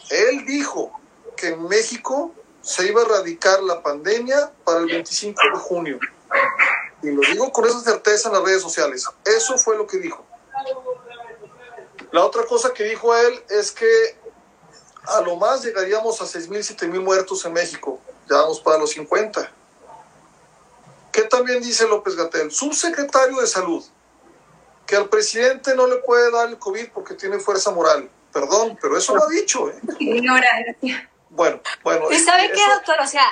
él dijo que en México se iba a erradicar la pandemia para el 25 de junio? Y lo digo con esa certeza en las redes sociales. Eso fue lo que dijo. La otra cosa que dijo él es que a lo más llegaríamos a 6.000, 7.000 muertos en México. Ya vamos para los 50. ¿Qué también dice López Gatel? Subsecretario de Salud, que al presidente no le puede dar el COVID porque tiene fuerza moral. Perdón, pero eso lo ha dicho. ¿eh? Bueno, bueno. ¿Y sabe qué, doctor? O sea,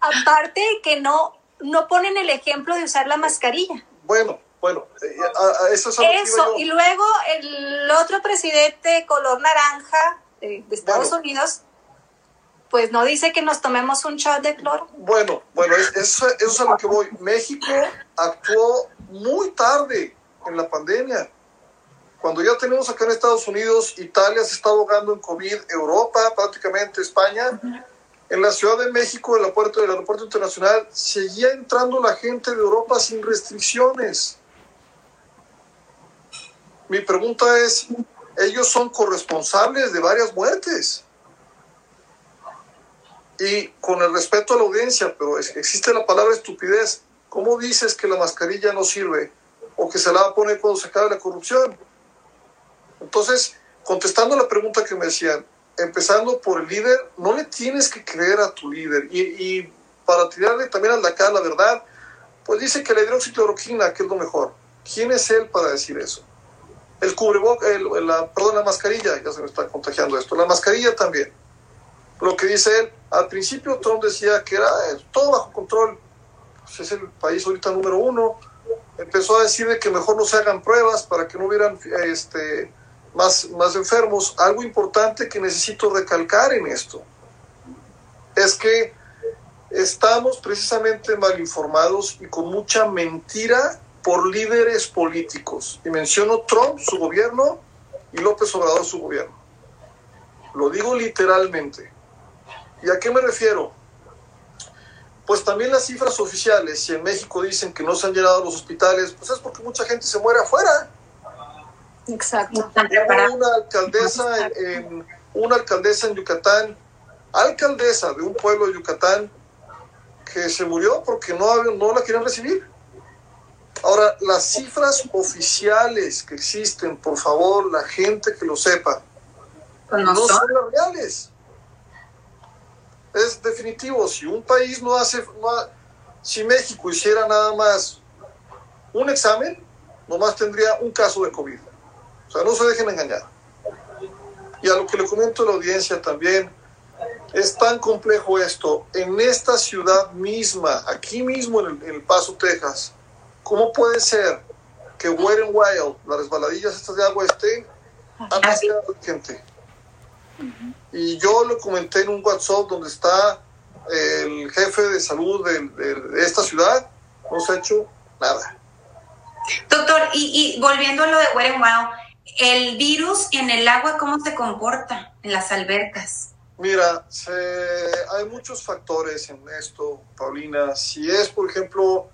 aparte que no, no ponen el ejemplo de usar la mascarilla. Bueno, bueno, eh, eso es Eso, y luego el otro presidente color naranja de, Estados Unidos pues no dice que nos tomemos un shot de cloro. Bueno, bueno, eso, es a lo que voy. México actuó muy tarde en la pandemia. Cuando ya tenemos acá en Estados Unidos, Italia se está ahogando en COVID, Europa, prácticamente España, en la Ciudad de México, en la puerta del aeropuerto internacional, seguía entrando la gente de Europa sin restricciones. Mi pregunta es, ellos son corresponsables de varias muertes y con el respeto a la audiencia, pero existe la palabra estupidez. ¿Cómo dices que la mascarilla no sirve o que se la va a poner cuando se acabe la corrupción? Entonces, contestando la pregunta que me decían, empezando por el líder, no le tienes que creer a tu líder. Y, para tirarle también al acá la verdad, pues dice que le dieron cicloroquina, que es lo mejor. ¿Quién es él para decir eso? El cubreboca, la, perdón, la mascarilla, ya se me está contagiando esto, la mascarilla también lo que dice él. Al principio Trump decía que era eh, todo bajo control, pues es el país ahorita número uno. Empezó a decir de que mejor no se hagan pruebas para que no hubieran este, más, más enfermos. Algo importante que necesito recalcar en esto es que estamos precisamente mal informados y con mucha mentira por líderes políticos. Y menciono Trump, su gobierno, y López Obrador, su gobierno. Lo digo literalmente. ¿Y a qué me refiero? Pues también las cifras oficiales, si en México dicen que no se han llenado los hospitales, pues es porque mucha gente se muere afuera. Exacto. una alcaldesa en, una alcaldesa en Yucatán, alcaldesa de un pueblo de Yucatán, que se murió porque no, no la querían recibir. Ahora, las cifras oficiales que existen, por favor, la gente que lo sepa, pues no, son las reales es definitivo. Si un país no hace, si México hiciera nada más un examen, nomás tendría un caso de COVID. O sea, no se dejen engañar. Y a lo que le comento a la audiencia también, es tan complejo esto. En esta ciudad misma, aquí mismo en El, Paso, Texas, ¿cómo puede ser que Wet n Wild, las resbaladillas estas de agua, estén a gente? Y yo lo comenté en un WhatsApp donde está el jefe de salud de, esta ciudad, no se ha hecho nada. Doctor, y, volviendo a lo de Wet Wow, ¿el virus en el agua cómo se comporta en las albercas? Mira, hay muchos factores en esto, Paulina. Si es, por ejemplo,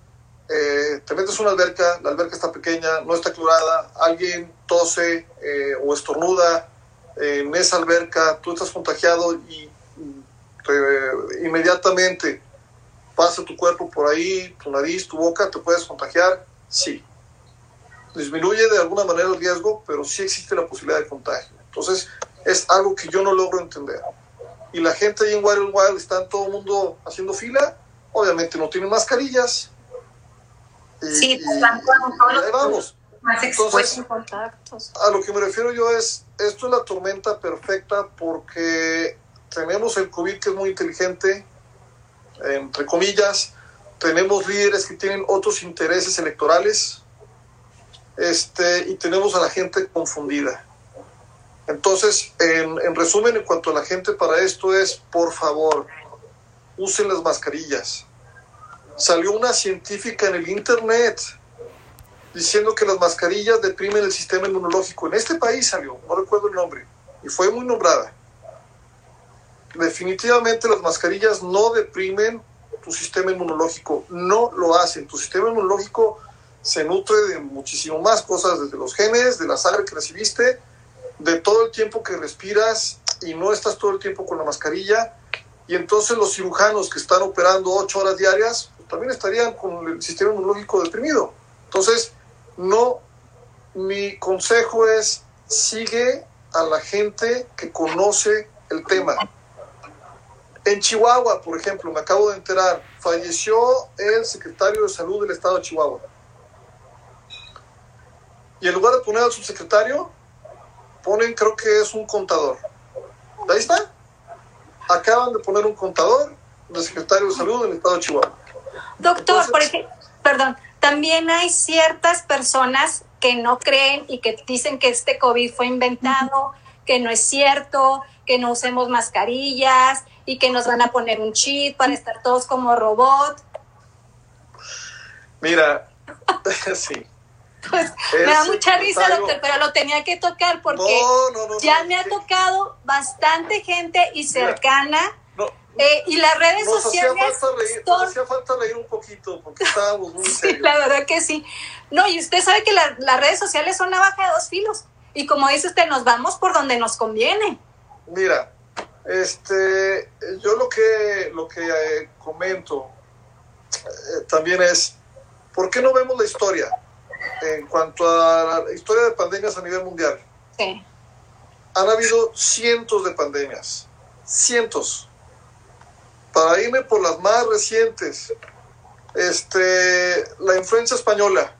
eh, te metes una alberca, la alberca está pequeña, no está clorada, alguien tose eh, o estornuda, en esa alberca, tú estás contagiado y inmediatamente pasa tu cuerpo por ahí, tu nariz, tu boca, te puedes contagiar, sí. Disminuye de alguna manera el riesgo, pero sí existe la posibilidad de contagio. Entonces, es algo que yo no logro entender. Y la gente ahí en Wild Wild está todo el mundo haciendo fila, obviamente no tienen mascarillas. sí, están con todos los vamos. Más Entonces, contactos. a lo que me refiero yo es, esto es la tormenta perfecta porque tenemos el COVID que es muy inteligente, entre comillas, tenemos líderes que tienen otros intereses electorales este, y tenemos a la gente confundida. Entonces, en, en, resumen, en cuanto a la gente para esto es, por favor, usen las mascarillas. Salió una científica en el Internet diciendo que las mascarillas deprimen el sistema inmunológico. En este país salió, no recuerdo el nombre, y fue muy nombrada definitivamente las mascarillas no deprimen tu sistema inmunológico, no lo hacen. Tu sistema inmunológico se nutre de muchísimo más cosas, desde los genes, de la sangre que recibiste, de todo el tiempo que respiras y no estás todo el tiempo con la mascarilla. Y entonces los cirujanos que están operando ocho horas diarias pues, también estarían con el sistema inmunológico deprimido. Entonces, no, mi consejo es sigue a la gente que conoce el tema en Chihuahua, por ejemplo, me acabo de enterar, falleció el secretario de salud del estado de Chihuahua. Y en lugar de poner al subsecretario, ponen, creo que es un contador. Ahí está. Acaban de poner un contador del secretario de salud del estado de Chihuahua. Doctor, por ejemplo, perdón, también hay ciertas personas que no creen y que dicen que este COVID fue inventado, que no es cierto, que no usemos mascarillas, y que nos van a poner un chip para estar todos como robot. Mira, sí. Pues, me da mucha risa, doctor, pero lo tenía que tocar porque ya me ha tocado bastante gente y cercana. Eh, y las redes sociales. Hacía falta, reír, nos hacía falta reír un poquito porque estábamos muy serios. la verdad que sí. No, y usted sabe que las redes sociales son navaja de dos filos. Y como dice usted, nos vamos por donde nos conviene. Mira, este, yo lo que, lo que eh, comento eh, también es, ¿por qué no vemos la historia en cuanto a la historia de pandemias a nivel mundial? Sí. Han habido cientos de pandemias, cientos. Para irme por las más recientes, este, la influencia española,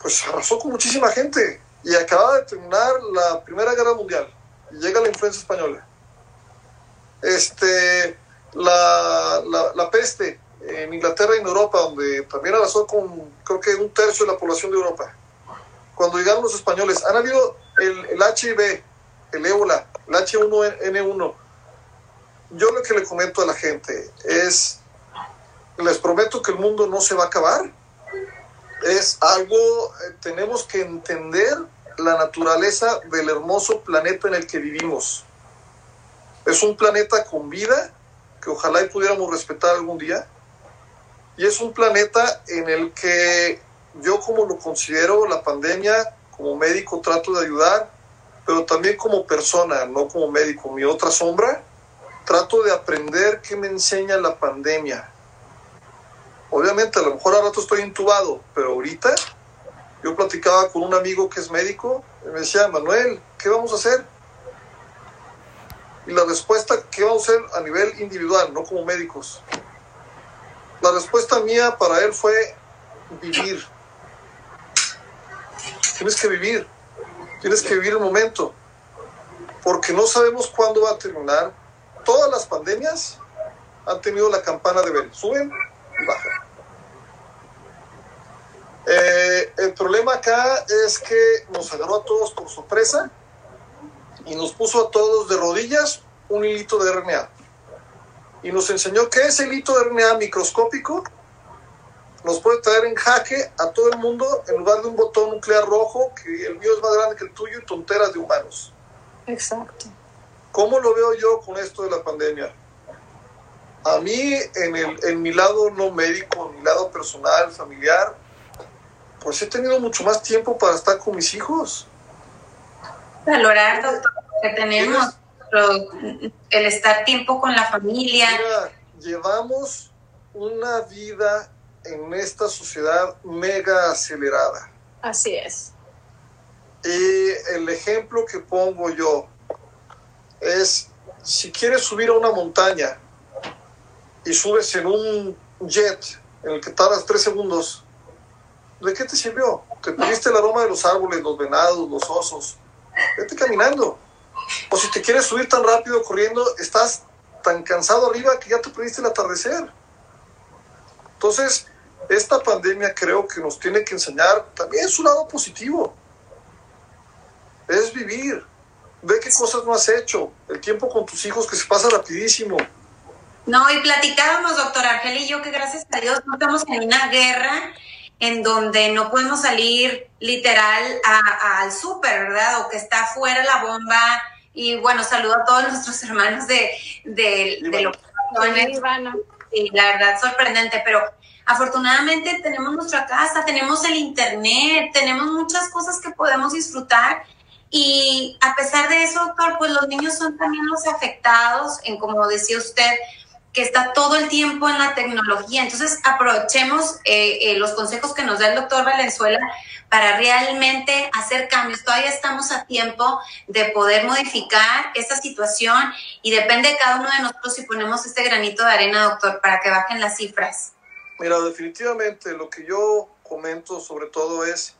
pues arrasó con muchísima gente y acaba de terminar la Primera Guerra Mundial y llega la influencia española este, la, la, peste en Inglaterra y en Europa, donde también arrasó con creo que un tercio de la población de Europa. Cuando llegaron los españoles, han habido el, el HIV, el ébola, el H1N1. Yo lo que le comento a la gente es, les prometo que el mundo no se va a acabar. Es algo, eh, tenemos que entender la naturaleza del hermoso planeta en el que vivimos es un planeta con vida que ojalá y pudiéramos respetar algún día. Y es un planeta en el que yo como lo considero la pandemia, como médico trato de ayudar, pero también como persona, no como médico. Mi otra sombra, trato de aprender qué me enseña la pandemia. Obviamente, a lo mejor ahora estoy intubado, pero ahorita yo platicaba con un amigo que es médico y me decía, Manuel, ¿qué vamos a hacer? Y la respuesta, ¿qué vamos a hacer a nivel individual, no como médicos? La respuesta mía para él fue vivir. Tienes que vivir, tienes que vivir el momento, porque no sabemos cuándo va a terminar. Todas las pandemias han tenido la campana de ver, suben y bajan. Eh, el problema acá es que nos agarró a todos por sorpresa y nos puso a todos de rodillas un hilito de RNA. Y nos enseñó que ese hilito de RNA microscópico nos puede traer en jaque a todo el mundo en lugar de un botón nuclear rojo, que el mío es más grande que el tuyo y tonteras de humanos. Exacto. ¿Cómo lo veo yo con esto de la pandemia? A mí, en, el, en mi lado no médico, en mi lado personal, familiar, pues he tenido mucho más tiempo para estar con mis hijos valorar, doctor, que tenemos el estar tiempo con la familia. llevamos una vida en esta sociedad mega acelerada. Así es. Y el ejemplo que pongo yo es, si quieres subir a una montaña y subes en un jet en el que tardas tres segundos, ¿de qué te sirvió? Te perdiste el aroma de los árboles, los venados, los osos. Vete caminando. O si te quieres subir tan rápido corriendo, estás tan cansado arriba que ya te perdiste el atardecer. Entonces, esta pandemia creo que nos tiene que enseñar también su lado positivo. Es vivir. Ve qué cosas no has hecho. El tiempo con tus hijos que se pasa rapidísimo. No, y platicábamos, doctor Argel y yo, que gracias a Dios no estamos en una guerra en donde no podemos salir literal al súper, ¿verdad? O que está fuera la bomba. Y bueno, saludo a todos nuestros hermanos de, de, de lo Sí, la verdad, sorprendente, pero afortunadamente tenemos nuestra casa, tenemos el internet, tenemos muchas cosas que podemos disfrutar. Y a pesar de eso, doctor, pues los niños son también los afectados en, como decía usted, que está todo el tiempo en la tecnología. Entonces, aprovechemos eh, eh, los consejos que nos da el doctor Valenzuela para realmente hacer cambios. Todavía estamos a tiempo de poder modificar esta situación y depende de cada uno de nosotros si ponemos este granito de arena, doctor, para que bajen las cifras. Mira, definitivamente lo que yo comento sobre todo es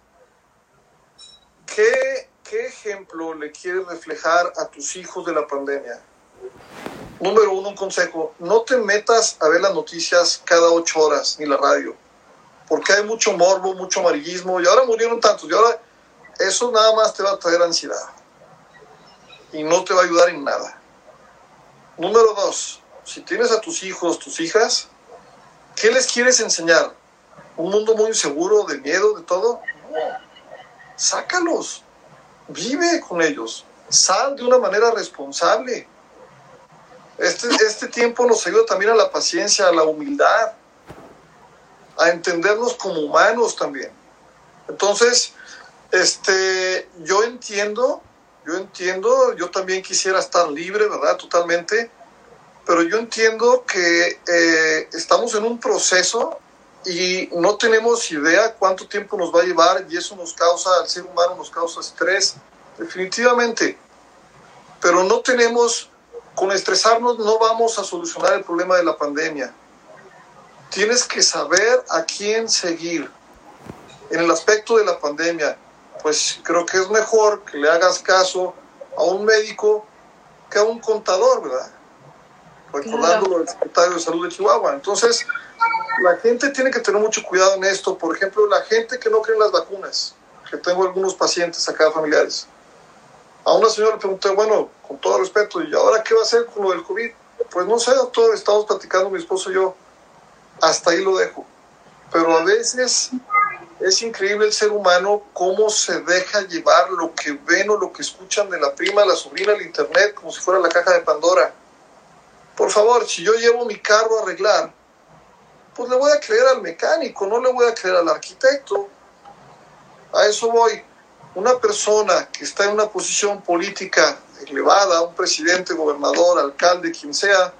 qué, qué ejemplo le quieres reflejar a tus hijos de la pandemia número uno, un consejo, no te metas a ver las noticias cada ocho horas, ni la radio, porque hay mucho morbo, mucho amarillismo, y ahora murieron tantos, y ahora eso nada más te va a traer ansiedad, y no te va a ayudar en nada. Número dos, si tienes a tus hijos, tus hijas, ¿qué les quieres enseñar? ¿Un mundo muy inseguro, de miedo, de todo? Sácalos, vive con ellos, sal de una manera responsable este, este tiempo nos ayuda también a la paciencia, a la humildad, a entendernos como humanos también. Entonces, este, yo entiendo, yo entiendo, yo también quisiera estar libre, ¿verdad? Totalmente, pero yo entiendo que eh, estamos en un proceso y no tenemos idea cuánto tiempo nos va a llevar y eso nos causa, al ser humano nos causa estrés, definitivamente, pero no tenemos con estresarnos no vamos a solucionar el problema de la pandemia. Tienes que saber a quién seguir. En el aspecto de la pandemia, pues creo que es mejor que le hagas caso a un médico que a un contador, ¿verdad? Recordándolo del secretario de Salud de Chihuahua. Entonces, la gente tiene que tener mucho cuidado en esto. Por ejemplo, la gente que no cree en las vacunas, que tengo algunos pacientes acá familiares a una señora le pregunté, bueno, con todo respeto, ¿y ahora qué va a hacer con lo del COVID? Pues no sé, doctor, estamos platicando mi esposo y yo, hasta ahí lo dejo. Pero a veces es increíble el ser humano cómo se deja llevar lo que ven o lo que escuchan de la prima, la sobrina, el internet, como si fuera la caja de Pandora. Por favor, si yo llevo mi carro a arreglar, pues le voy a creer al mecánico, no le voy a creer al arquitecto. A eso voy una persona que está en una posición política elevada, un presidente, gobernador, alcalde, quien sea,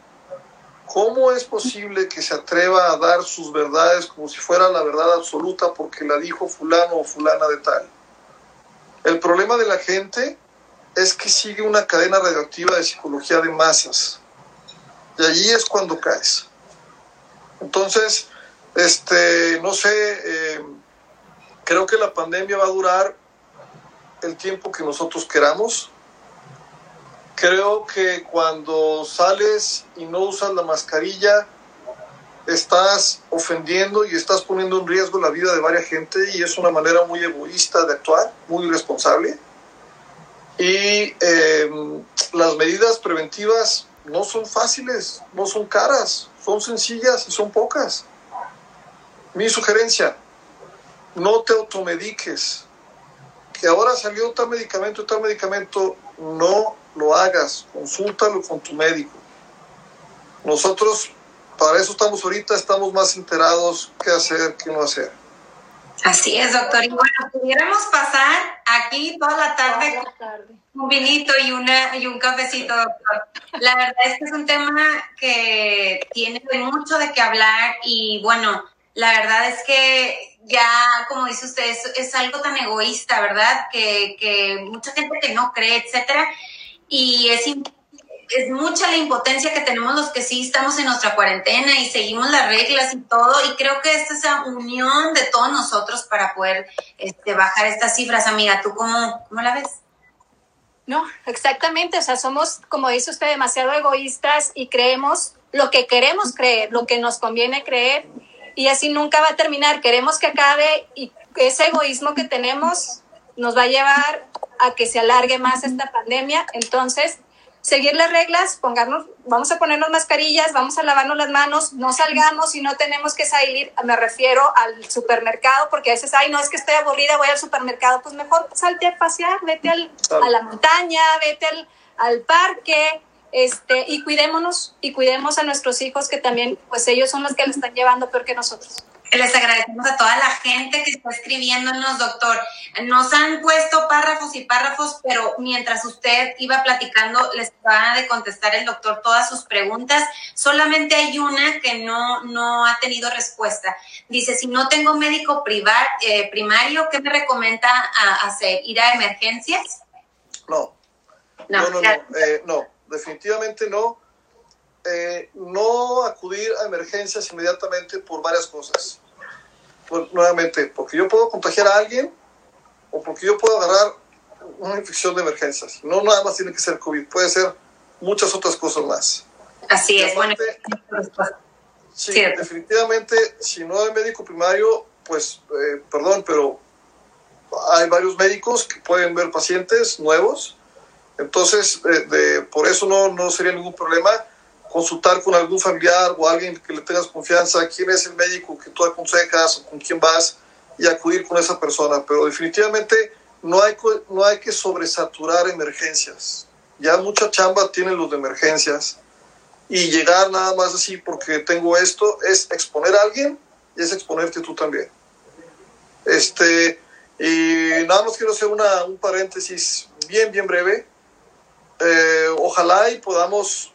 ¿cómo es posible que se atreva a dar sus verdades como si fuera la verdad absoluta porque la dijo fulano o fulana de tal? El problema de la gente es que sigue una cadena radioactiva de psicología de masas. Y allí es cuando caes. Entonces, este, no sé, eh, creo que la pandemia va a durar el tiempo que nosotros queramos. Creo que cuando sales y no usas la mascarilla, estás ofendiendo y estás poniendo en riesgo la vida de varias gente y es una manera muy egoísta de actuar, muy irresponsable. Y em, las medidas preventivas no son fáciles, no son caras, son sencillas y son pocas. Mi sugerencia, no te automediques, que ahora salió tal medicamento y tal medicamento, no lo hagas, consúltalo con tu médico. Nosotros, para eso estamos ahorita, estamos más enterados qué hacer, qué no hacer. Así es, doctor. Y bueno, pudiéramos pasar aquí toda la tarde con un vinito y, una, y un cafecito, doctor. La verdad es que es un tema que tiene mucho de qué hablar y bueno, la verdad es que ya, como dice usted, es, es algo tan egoísta, ¿verdad? Que, que, mucha gente que no cree, etcétera. Y es, es mucha la impotencia que tenemos los que sí estamos en nuestra cuarentena y seguimos las reglas y todo. Y creo que esta es la unión de todos nosotros para poder este, bajar estas cifras. Amiga, ¿tú cómo, cómo la ves? No, exactamente. O sea, somos, como dice usted, demasiado egoístas y creemos lo que queremos creer, lo que nos conviene creer y así nunca va a terminar. Queremos que acabe y ese egoísmo que tenemos nos va a llevar a que se alargue más esta pandemia. Entonces, seguir las reglas, pongarnos, vamos a ponernos mascarillas, vamos a lavarnos las manos, no salgamos y no tenemos que salir, me refiero al supermercado, porque a veces, ay, no, es que estoy aburrida, voy al supermercado, pues mejor salte a pasear, vete al, a la montaña, vete al, al parque, este, y cuidémonos y cuidemos a nuestros hijos que también, pues ellos son los que le están llevando peor que nosotros. Les agradecemos a toda la gente que está escribiéndonos, doctor. Nos han puesto párrafos y párrafos, pero mientras usted iba platicando, les va de contestar el doctor todas sus preguntas. Solamente hay una que no, no ha tenido respuesta. Dice, si no tengo médico privar, eh, primario, ¿qué me recomienda hacer? ¿Ir a emergencias? No. No, no, no. Eh, no definitivamente no. Eh, no acudir a emergencias inmediatamente por varias cosas. Nuevamente, porque yo puedo contagiar a alguien o porque yo puedo agarrar una infección de emergencias. No nada más tiene que ser COVID, puede ser muchas otras cosas más. Así es, bueno. Sí, definitivamente, si no hay médico primario, pues, eh, perdón, pero hay varios médicos que pueden ver pacientes nuevos entonces, eh, de, por eso no, no sería ningún problema consultar con algún familiar o alguien que le tengas confianza, quién es el médico que tú aconsejas o con quién vas y acudir con esa persona. Pero definitivamente no hay, no hay que sobresaturar emergencias. Ya mucha chamba tienen los de emergencias y llegar nada más así porque tengo esto es exponer a alguien y es exponerte tú también. Este, y nada más quiero hacer una, un paréntesis bien, bien breve. Eh, ojalá y podamos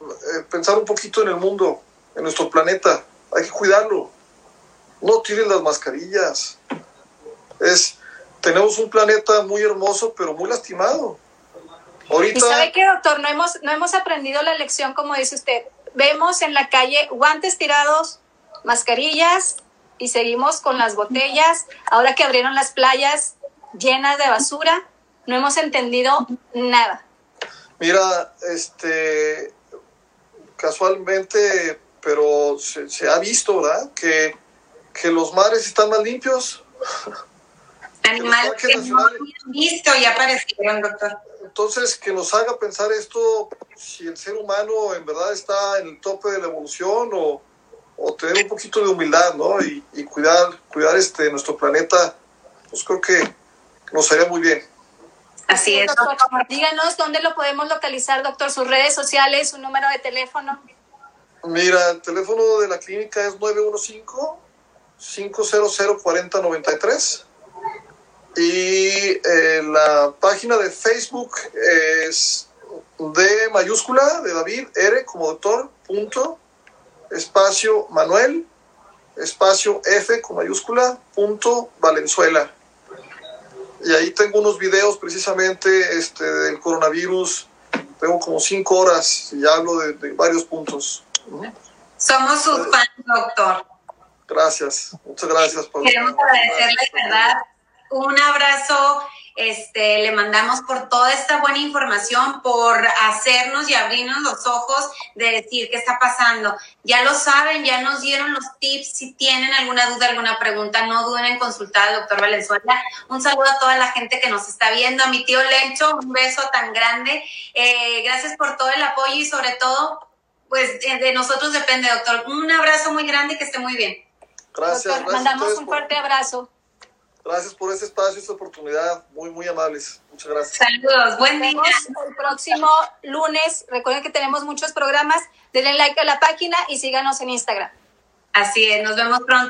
eh, pensar un poquito en el mundo, en nuestro planeta. Hay que cuidarlo. No tiren las mascarillas. Es, tenemos un planeta muy hermoso, pero muy lastimado. Ahorita... ¿Y sabe qué, doctor? No hemos, no hemos aprendido la lección, como dice usted. Vemos en la calle guantes tirados, mascarillas, y seguimos con las botellas. Ahora que abrieron las playas llenas de basura, no hemos entendido nada. Mira, este, casualmente, pero se, ha visto, ¿verdad? Que, que, los mares están más limpios. Animales que, no han visto y aparecieron, doctor. Entonces, que nos haga pensar esto, si el ser humano en verdad está en el tope de la evolución o, o tener un poquito de humildad, ¿no? Y, y cuidar, cuidar este, nuestro planeta, pues creo que nos haría muy bien. Así es. díganos dónde lo podemos localizar, doctor, sus redes sociales, su número de teléfono. Mira, el teléfono de la clínica es 915-500-4093 y eh, la página de Facebook es de mayúscula de David R como doctor punto espacio Manuel espacio F con mayúscula punto Valenzuela y ahí tengo unos videos precisamente este, del coronavirus. Tengo como cinco horas y hablo de, varios puntos. Somos sus fans, doctor. Gracias, muchas gracias. Por Queremos agradecerle, ¿verdad? Un abrazo este, le mandamos por toda esta buena información, por hacernos y abrirnos los ojos de decir qué está pasando. Ya lo saben, ya nos dieron los tips. Si tienen alguna duda, alguna pregunta, no duden en consultar al doctor Valenzuela. Un saludo a toda la gente que nos está viendo, a mi tío Lencho, un beso tan grande. Eh, gracias por todo el apoyo y sobre todo, pues de nosotros depende, doctor. Un abrazo muy grande y que esté muy bien. Gracias. mandamos un fuerte abrazo. Gracias por ese espacio, esta oportunidad. Muy, muy amables. Muchas gracias. Saludos, buen día. El próximo lunes, recuerden que tenemos muchos programas. Denle like a la página y síganos en Instagram. Así es, nos vemos pronto.